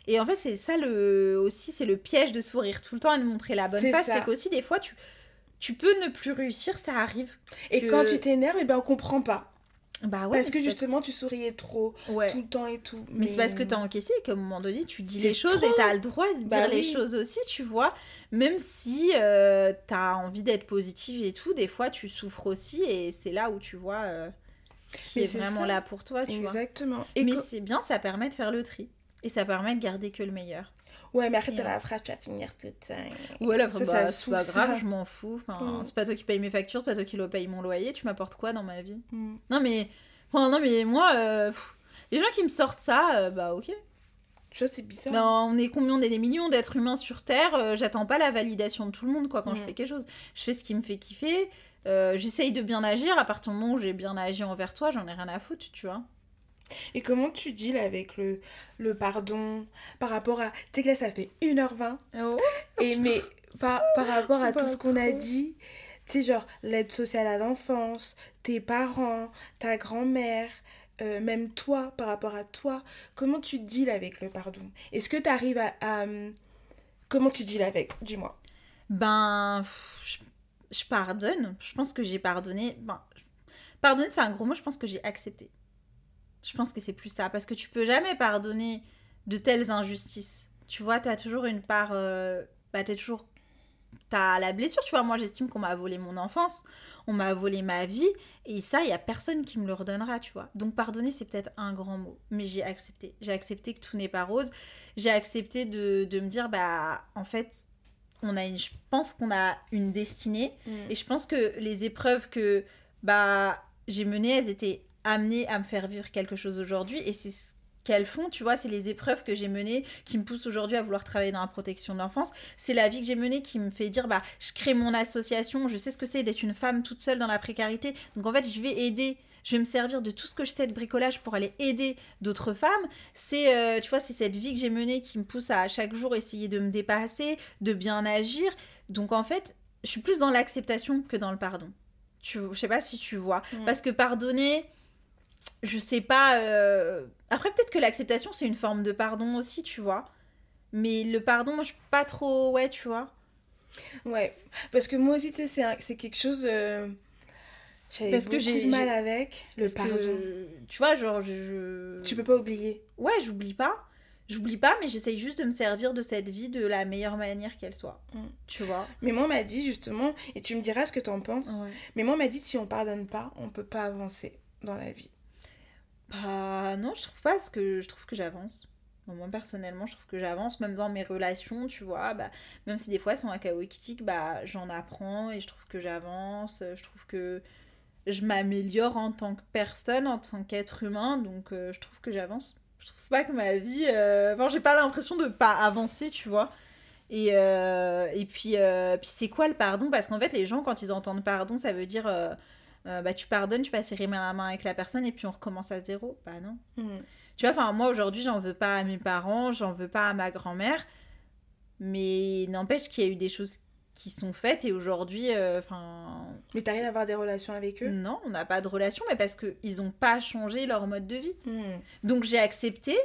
Et en fait, c'est ça le aussi, c'est le piège de sourire tout le temps et de montrer la bonne face. C'est qu'aussi, des fois, tu, tu peux ne plus réussir, ça arrive. Et que- quand tu t'énerves, eh ben on comprend pas. Bah ouais, parce que justement, tu souriais trop ouais. tout le temps et tout. Mais c'est parce que t'as enquissé et qu'à un moment donné, tu dis les choses trop. et t'as le droit de dire Bah les oui. choses aussi, tu vois. Même si euh, t'as envie d'être positive et tout, des fois tu souffres aussi et c'est là où tu vois euh, qui Mais est c'est vraiment ça. là pour toi, tu Exactement. vois. Et Mais c'est bien, ça permet de faire le tri. Et ça permet de garder que le meilleur. Ouais, mais après, t'as la phrase, tu vas finir toute. Ouais, là, Ça, bah, ça c'est pas grave, je m'en fous. Enfin, Mm. C'est pas toi qui paye mes factures, c'est pas toi qui paye mon loyer, tu m'apportes quoi dans ma vie? Mm. Non, mais. enfin, non, mais moi, euh, pff, les gens qui me sortent ça, euh, bah ok. Tu vois, c'est bizarre. Non, on est combien? On est des millions d'êtres humains sur Terre. euh, J'attends pas la validation de tout le monde quoi quand je Mm. fais quelque chose. Je fais ce qui me fait kiffer. J'essaye de bien agir. À partir du moment où j'ai bien agi envers toi, j'en ai rien à foutre, tu vois. Et comment tu deals avec le, le pardon par rapport à. Tu sais que là, ça fait 1h20. Et mais par, par rapport à tout ce qu'on a dit, tu sais, genre l'aide sociale à l'enfance, tes parents, ta grand-mère, euh, même toi, par rapport à toi, comment tu deals avec le pardon? Est-ce que tu arrives à, à, hum, Comment tu deals avec Dis-moi? Ben, je, je pardonne. Je pense que j'ai pardonné. Ben, pardonner, c'est un gros mot. Je pense que j'ai accepté. Je pense que c'est plus ça. Parce que tu peux jamais pardonner de telles injustices. Tu vois, t'as toujours une part. Euh, bah, t'es toujours. T'as la blessure, tu vois. Moi, j'estime qu'on m'a volé mon enfance. On m'a volé ma vie. Et ça, il y a personne qui me le redonnera, tu vois. Donc, pardonner, c'est peut-être un grand mot. Mais j'ai accepté. J'ai accepté que tout n'est pas rose. J'ai accepté de, de me dire, bah, en fait, on a une, je pense qu'on a une destinée et je pense que les épreuves que bah j'ai menées elles étaient amenées à me faire vivre quelque chose aujourd'hui et c'est ce qu'elles font tu vois c'est les épreuves que j'ai menées qui me poussent aujourd'hui à vouloir travailler dans la protection de l'enfance c'est la vie que j'ai menée qui me fait dire bah je crée mon association je sais ce que c'est d'être une femme toute seule dans la précarité donc en fait je vais aider je vais me servir de tout ce que je sais de bricolage pour aller aider d'autres femmes. C'est, euh, tu vois, c'est cette vie que j'ai menée qui me pousse à chaque jour essayer de me dépasser, de bien agir. Donc en fait, je suis plus dans l'acceptation que dans le pardon. Tu, je sais pas si tu vois. Mm. Parce que pardonner, je sais pas. euh, Après, peut-être que l'acceptation, c'est une forme de pardon aussi, tu vois. Mais le pardon, moi, je suis pas trop. Ouais, tu vois. Ouais, parce que moi aussi, tu sais, c'est quelque chose. euh, J'avais Parce que j'ai- de mal avec le pardon. que, tu vois, genre, je. je- Tu peux pas oublier. Ouais, j'oublie pas. J'oublie pas, mais j'essaye juste de me servir de cette vie de la meilleure manière qu'elle soit. Mm. Tu vois Mais moi, on m'a dit justement, et tu me diras ce que t'en penses, Ouais. mais moi, on m'a dit si on pardonne pas, on peut pas avancer dans la vie. Bah non, je trouve pas, parce que je trouve que j'avance. Moi personnellement, je trouve que j'avance, même dans mes relations, tu vois, bah, même si des fois elles sont chaotiques, bah j'en apprends et je trouve que j'avance, je trouve que je m'améliore en tant que personne, en tant qu'être humain, donc euh, je trouve que j'avance. Je trouve pas que ma vie... euh, Enfin, j'ai pas l'impression de pas avancer, tu vois. Et, euh, et puis, euh, puis c'est quoi le pardon? Parce qu'en fait, les gens, quand ils entendent pardon, ça veut dire... euh, euh, bah, tu pardonnes, tu vas serrer la main avec la personne et puis on recommence à zéro. Bah non. Mm. Tu vois, enfin, moi aujourd'hui, j'en veux pas à mes parents, j'en veux pas à ma grand-mère, mais n'empêche qu'il y a eu des choses qui sont faites et aujourd'hui, euh, enfin, Mais t'arrives à avoir des relations avec eux? Non, on n'a pas de relation, mais parce qu'ils ont pas changé leur mode de vie. Mm. Donc j'ai accepté.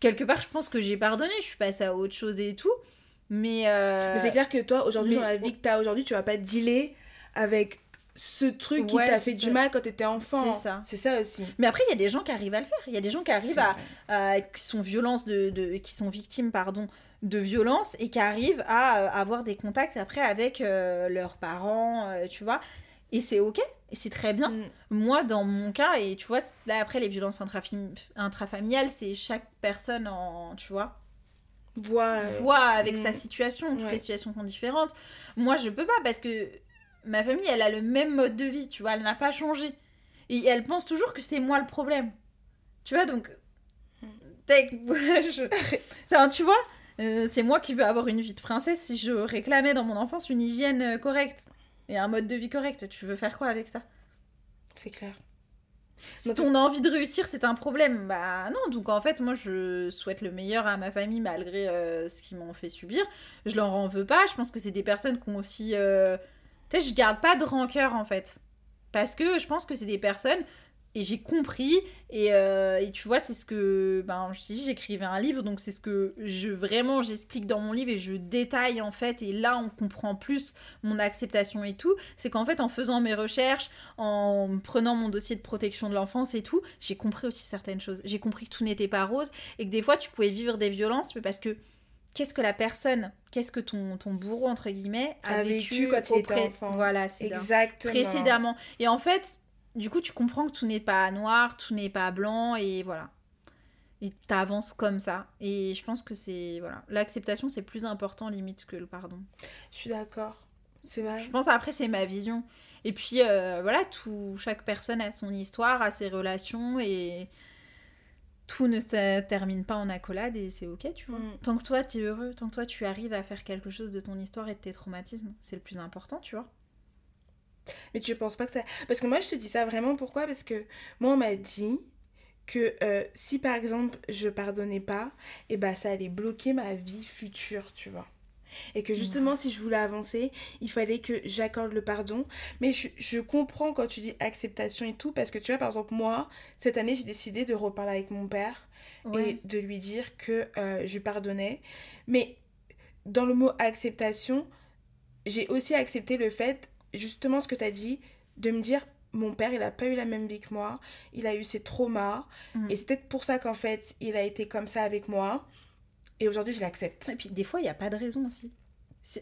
Quelque part, je pense que j'ai pardonné, je suis passée à autre chose et tout, mais. euh, Mais c'est clair que toi, aujourd'hui, dans la vie que t'as aujourd'hui, tu vas pas dealer avec ce truc qui Ouais, t'a fait du mal quand t'étais enfant. C'est ça. C'est ça aussi. Mais après, il y a des gens qui arrivent à le faire. Il y a des gens qui arrivent à, qui sont violences de, de- qui sont victimes pardon de violences et qui arrivent à euh, avoir des contacts après avec euh, leurs parents, euh, tu vois. Et c'est ok, et c'est très bien. Mm. Moi, dans mon cas, et tu vois, là après les violences intrafam- intrafamiliales, c'est chaque personne en, tu vois, euh, voit avec mm. sa situation. Toutes Ouais. les situations sont différentes. Moi, je peux pas parce que ma famille, elle a le même mode de vie, tu vois, elle n'a pas changé. Et elle pense toujours que c'est moi le problème. Tu vois, donc. Tac, je- Enfin, tu vois, euh, c'est moi qui veux avoir une vie de princesse si je réclamais dans mon enfance une hygiène euh, correcte et un mode de vie correct. Tu veux faire quoi avec ça? C'est clair. Si Donc- ton envie de réussir, c'est un problème, bah non. Donc en fait, moi, je souhaite le meilleur à ma famille malgré euh, ce qu'ils m'ont fait subir. Je leur en veux pas. Je pense que c'est des personnes qui ont aussi. euh, Tu sais, je garde pas de rancœur en fait. Parce que je pense que c'est des personnes. Et j'ai compris. Et, euh, et tu vois, c'est ce que. Ben, je j'écrivais un livre, donc c'est ce que je vraiment j'explique dans mon livre et je détaille en fait. Et là, on comprend plus mon acceptation et tout. C'est qu'en fait, en faisant mes recherches, en prenant mon dossier de protection de l'enfance et tout, j'ai compris aussi certaines choses. J'ai compris que tout n'était pas rose et que des fois tu pouvais vivre des violences, mais parce que qu'est-ce que la personne, qu'est-ce que ton, ton bourreau, entre guillemets, a, A vécu, vécu quand il était enfant. Voilà, c'est. Exactement. Précédemment. Et en fait, du coup, tu comprends que tout n'est pas noir, tout n'est pas blanc et voilà. Et t'avances comme ça. Et je pense que c'est. Voilà. L'acceptation, c'est plus important limite que le pardon. Je suis d'accord. C'est vrai. Je pense après c'est ma vision. Et puis euh, voilà, tout, chaque personne a son histoire, a ses relations et tout ne se termine pas en accolade et c'est ok, tu vois. Mm. Tant que toi tu es heureux, tant que toi tu arrives à faire quelque chose de ton histoire et de tes traumatismes, c'est le plus important, tu vois. Mais tu penses pas que ça. Parce que moi, je te dis ça vraiment pourquoi? Parce que moi, on m'a dit que euh, si par exemple je pardonnais pas, et ben ça allait bloquer ma vie future, tu vois. Et que justement, si je voulais avancer, il fallait que j'accorde le pardon. Mais je, je comprends quand tu dis acceptation et tout, parce que tu vois, par exemple, moi, cette année, j'ai décidé de reparler avec mon père et de lui dire que euh, je pardonnais. Mais dans le mot acceptation, j'ai aussi accepté le fait, justement ce que tu as dit, de me dire, mon père, il n'a pas eu la même vie que moi, il a eu ses traumas, Mm. et c'est peut-être pour ça qu'en fait, il a été comme ça avec moi, et aujourd'hui, je l'accepte. Et puis des fois, il n'y a pas de raison aussi.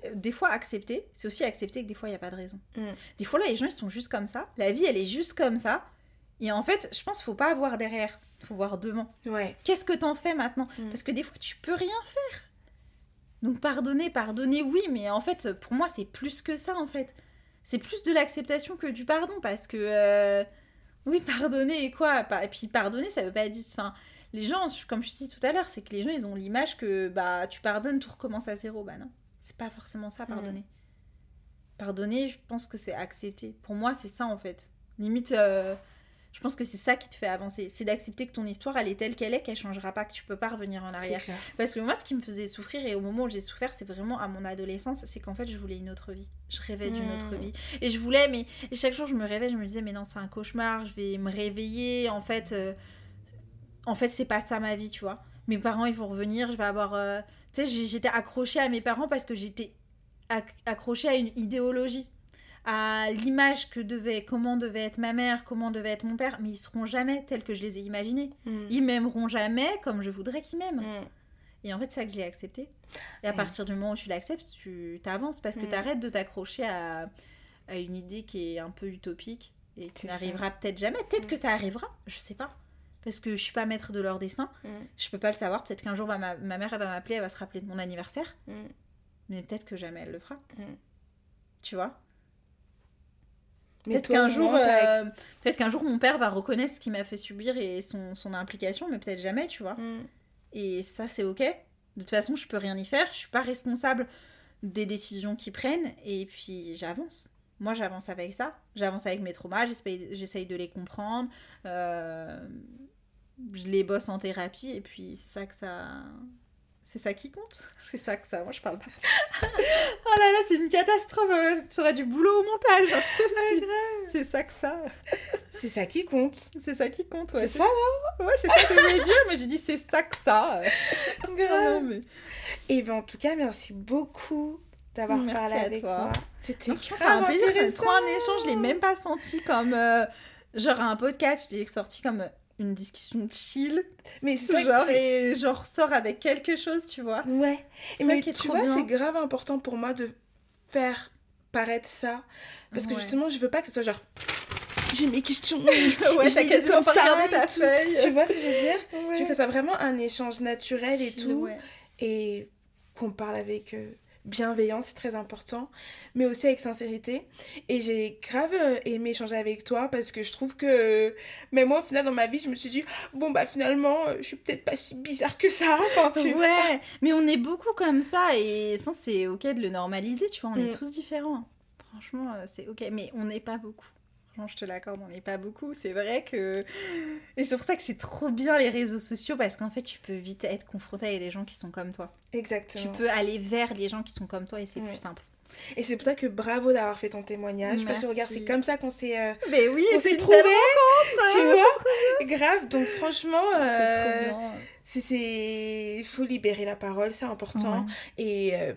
Euh, Des fois, accepter, c'est aussi accepter que des fois, il n'y a pas de raison. Mm. Des fois, là, les gens, ils sont juste comme ça. La vie, elle est juste comme ça. Et en fait, je pense qu'il faut pas voir derrière. Il faut voir devant. Ouais. Qu'est-ce que t'en fais maintenant Mm. Parce que des fois, tu peux rien faire. Donc, pardonner, pardonner, oui, mais en fait, pour moi, c'est plus que ça, en fait. C'est plus de l'acceptation que du pardon, parce que... euh, Oui, pardonner et quoi? Et puis, pardonner, ça veut pas dire... Enfin, les gens, comme je te dis tout à l'heure, c'est que les gens, ils ont l'image que, bah, tu pardonnes, tout recommence à zéro. Bah non, c'est pas forcément ça, pardonner. Pardonner, je pense que c'est accepter. Pour moi, c'est ça, en fait. Limite... euh, je pense que c'est ça qui te fait avancer. C'est d'accepter que ton histoire, elle est telle qu'elle est, qu'elle changera pas, que tu peux pas revenir en arrière. Parce que moi, ce qui me faisait souffrir, et au moment où j'ai souffert, c'est vraiment à mon adolescence, c'est qu'en fait, je voulais une autre vie. Je rêvais d'une autre vie. Et je voulais, mais et chaque jour, je me rêvais, je me disais, mais non, c'est un cauchemar, je vais me réveiller. En fait, euh, en fait c'est pas ça ma vie, tu vois. Mes parents, ils vont revenir, je vais avoir. euh, Tu sais, j'étais accrochée à mes parents parce que j'étais ac- accrochée à une idéologie à l'image que devait, comment devait être ma mère, comment devait être mon père, mais ils seront jamais tels que je les ai imaginés. Mm. Ils m'aimeront jamais comme je voudrais qu'ils m'aiment. Mm. Et en fait, c'est ça que j'ai accepté. Et à Ouais. partir du moment où tu l'acceptes, tu t'avances parce que Mm. tu arrêtes de t'accrocher à, à une idée qui est un peu utopique et qui n'arrivera peut-être jamais. Peut-être que ça arrivera, je sais pas. Parce que je suis pas maître de leur destin. Mm. Je peux pas le savoir. Peut-être qu'un jour, ma, ma ma mère elle va m'appeler, elle va se rappeler de mon anniversaire. Mm. Mais peut-être que jamais elle le fera. Mm. Tu vois? Peut-être qu'un jour, euh, peut-être qu'un jour mon père va reconnaître ce qu'il m'a fait subir et son, son implication, mais peut-être jamais, tu vois. Mm. Et ça, c'est ok. De toute façon, je peux rien y faire. Je suis pas responsable des décisions qu'ils prennent. Et puis, j'avance. Moi, j'avance avec ça. J'avance avec mes traumas. j'essaye- J'essaye de les comprendre. Euh, je les bosse en thérapie. Et puis, c'est ça que ça. C'est ça qui compte. C'est ça que ça. Moi, je parle pas. oh là là, c'est une catastrophe. euh, Tu aurais du boulot au montage. hein, je te dis. C'est ça que ça. C'est ça qui compte. C'est ça qui compte. Ouais, c'est ça, Ouais, c'est ça que je voulais dire. Mais j'ai dit, c'est ça que ça. Ah non, mais- Et ben en tout cas, merci beaucoup d'avoir parlé à avec toi. moi. C'était Non, un grave plaisir, c'est intéressant. trop un échange. Je l'ai même pas senti comme euh, genre un podcast. Je l'ai sorti comme une discussion chill. Mais c'est ça Genre, et genre sort avec quelque chose, tu vois. Ouais. C'est Mais tu vois, c'est grave important pour moi de faire paraître ça. Parce que Ouais. justement, je veux pas que ce soit genre. J'ai mes questions. Ouais, t'as quasiment pas regardé et ta feuille. Tu vois ce que je veux dire? Je veux Ouais. que ça soit vraiment un échange naturel et Chill, tout. ouais. Et qu'on parle avec euh, bienveillance, c'est très important. Mais aussi avec sincérité. Et j'ai grave euh, aimé échanger avec toi parce que je trouve que. Mais moi, au final, dans ma vie, je me suis dit, bon, bah finalement, euh, je suis peut-être pas si bizarre que ça. Enfin, tu vois. Ouais, mais on est beaucoup comme ça et je pense c'est ok de le normaliser, tu vois, on est Mm. tous différents. Franchement, euh, c'est ok, mais on n'est pas beaucoup. Franchement, je te l'accorde, on n'est pas beaucoup. C'est vrai que. Et c'est pour ça que c'est trop bien les réseaux sociaux parce qu'en fait, tu peux vite être confronté avec des gens qui sont comme toi. Exactement. Tu peux aller vers les gens qui sont comme toi et c'est plus simple. Et c'est pour ça que bravo d'avoir fait ton témoignage. Parce que regarde, c'est comme ça qu'on s'est euh, Mais oui, on c'est s'est une trouvé. belle rencontre, Tu hein, vois Grave. Donc franchement, C'est euh, trop bien. c'est c'est- il faut libérer la parole, c'est important. Ouais. Et euh,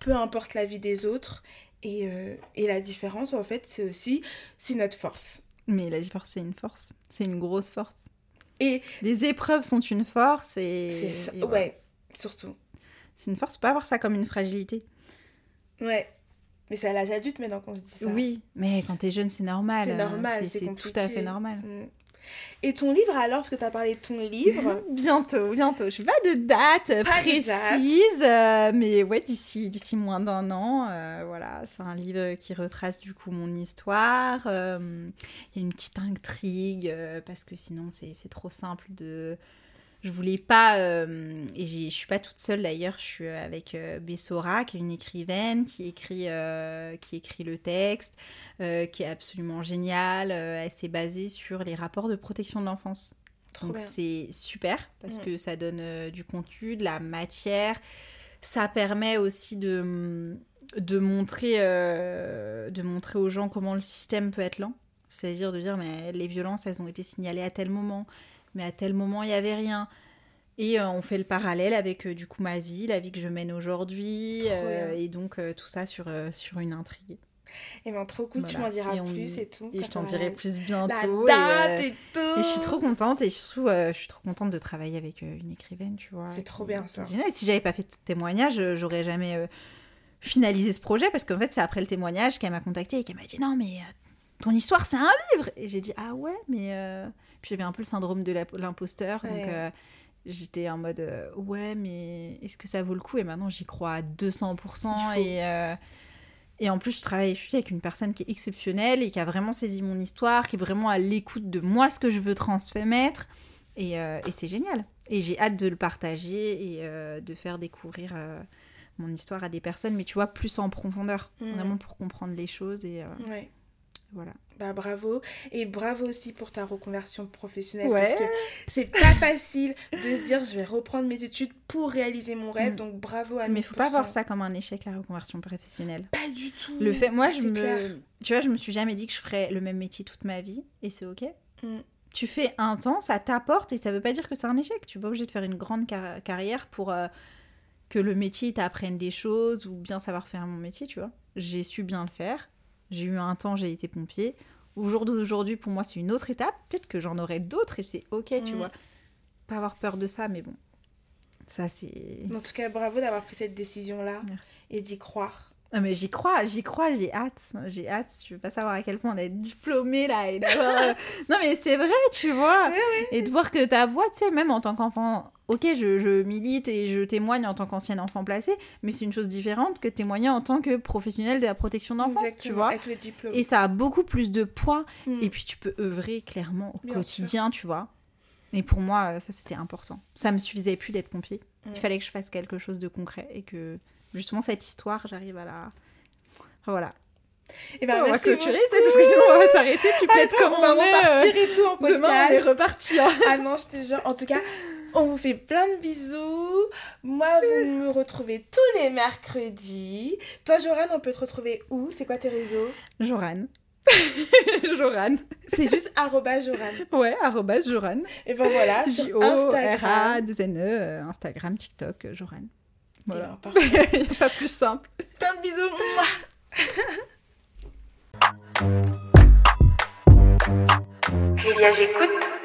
peu importe la vie des autres. Et, euh, et la différence, en fait, c'est aussi, c'est notre force. Mais la force, c'est une force. C'est une grosse force. Et Les épreuves sont une force et. c'est ça. et. Ouais, surtout. C'est une force, pas voir ça comme une fragilité. Ouais. Mais c'est à l'âge adulte maintenant qu'on se dit ça. Oui, mais quand t'es jeune, c'est normal. C'est hein. normal, c'est tout à fait normal. Mm. Et ton livre alors, parce que tu as parlé de ton livre. Bientôt, bientôt. Je n'ai pas de date de précise, euh, mais ouais, d'ici, d'ici moins d'un an. euh, voilà, c'est un livre qui retrace du coup mon histoire. euh, Il y a une petite intrigue parce que sinon c'est c'est trop simple de. Je voulais pas, euh, et je suis pas toute seule d'ailleurs, je suis avec euh, Bessora, qui est une écrivaine, qui écrit, euh, qui écrit le texte, euh, qui est absolument géniale. euh, elle s'est basée sur les rapports de protection de l'enfance. Donc c'est super parce Mm. que ça donne euh, du contenu, de la matière. Ça permet aussi de, de, montrer, euh, de montrer aux gens comment le système peut être lent. C'est-à-dire de dire, mais les violences, elles ont été signalées à tel moment, mais à tel moment, il n'y avait rien. Et euh, on fait le parallèle avec euh, du coup ma vie, la vie que je mène aujourd'hui, euh, et donc tout ça sur, sur une intrigue. Et ben trop cool, tu m'en diras Et on- plus et tout. Et je t'en dirai la- plus La bientôt. et, date et, tout. et je suis trop contente et surtout je suis trop contente de travailler avec une écrivaine, tu vois. C'est trop bien, ça. génial. Et si j'avais pas fait de témoignage, j'aurais jamais finalisé ce projet parce qu'en fait c'est après le témoignage qu'elle m'a contacté et qu'elle m'a dit non mais ton histoire c'est un livre et j'ai dit ah ouais mais puis j'avais un peu le syndrome de l'imposteur donc euh, j'étais en mode euh, ouais mais est-ce que ça vaut le coup? Et maintenant j'y crois à 200% Il faut. et euh, et en plus, je travaille je suis avec une personne qui est exceptionnelle et qui a vraiment saisi mon histoire, qui est vraiment à l'écoute de moi, ce que je veux transmettre. Et, et c'est génial. Et j'ai hâte de le partager et de faire découvrir mon histoire à des personnes, mais tu vois, plus en profondeur. Mhm. Vraiment pour comprendre les choses. Et Ouais. Voilà. Bah bravo. Et bravo aussi pour ta reconversion professionnelle. Ouais. Parce que c'est pas facile de se dire je vais reprendre mes études pour réaliser mon rêve. Mm. Donc bravo à Mais il faut pas 1000%. voir ça comme un échec, la reconversion professionnelle. Pas du tout. Le fait, moi, je me, clair. tu vois, je me suis jamais dit que je ferais le même métier toute ma vie, et c'est ok. Mm. Tu fais un temps, ça t'apporte, et ça veut pas dire que c'est un échec. Tu es pas obligé de faire une grande car- carrière pour euh, que le métier t'apprenne des choses ou bien savoir faire mon métier, tu vois. J'ai su bien le faire. J'ai eu un temps, j'ai été pompier. Aujourd'hui, aujourd'hui, pour moi, c'est une autre étape. Peut-être que j'en aurai d'autres, et c'est ok, tu vois. Pas avoir peur de ça, mais bon. Ça, c'est. En tout cas, bravo d'avoir pris cette décision-là Merci. et d'y croire. Ah, mais j'y crois, j'y crois, j'ai hâte. J'ai hâte. Je veux pas savoir à quel point on est diplômé là et d'avoir. euh, non, mais c'est vrai, tu vois. Et de voir que ta voix, tu sais, même en tant qu'enfant. Ok, je, je milite et je témoigne en tant qu'ancien enfant placé, mais c'est une chose différente que témoigner en tant que professionnel de la protection d'enfance, tu vois. Avec le diplôme. Et ça a beaucoup plus de poids. Mm. Et puis tu peux œuvrer clairement au Bien quotidien, tu vois. Et pour moi, ça c'était important. Ça me suffisait plus d'être pompier. Mm. Il fallait que je fasse quelque chose de concret et que justement cette histoire, j'arrive à la. Enfin, voilà. Et ben, on va clôturer peut-être parce que sinon on va s'arrêter puis peut-être comme on va on est. euh, repartir et tout en podcast. Demain on est reparti. hein. Ah non, je te jure. En tout cas, on vous fait plein de bisous. Moi, vous me retrouvez tous les mercredis. Toi, Joran, on peut te retrouver où? C'est quoi tes réseaux? Joran. Joran. C'est juste arroba Joran. Ouais, arrobas Joran. Et ben voilà, sur J-O-R-A, Instagram. 2 N-E, euh, Instagram, TikTok, euh, Joran. Voilà. parfait. Il n'y a pas plus simple. Plein de bisous. Julia, j'écoute.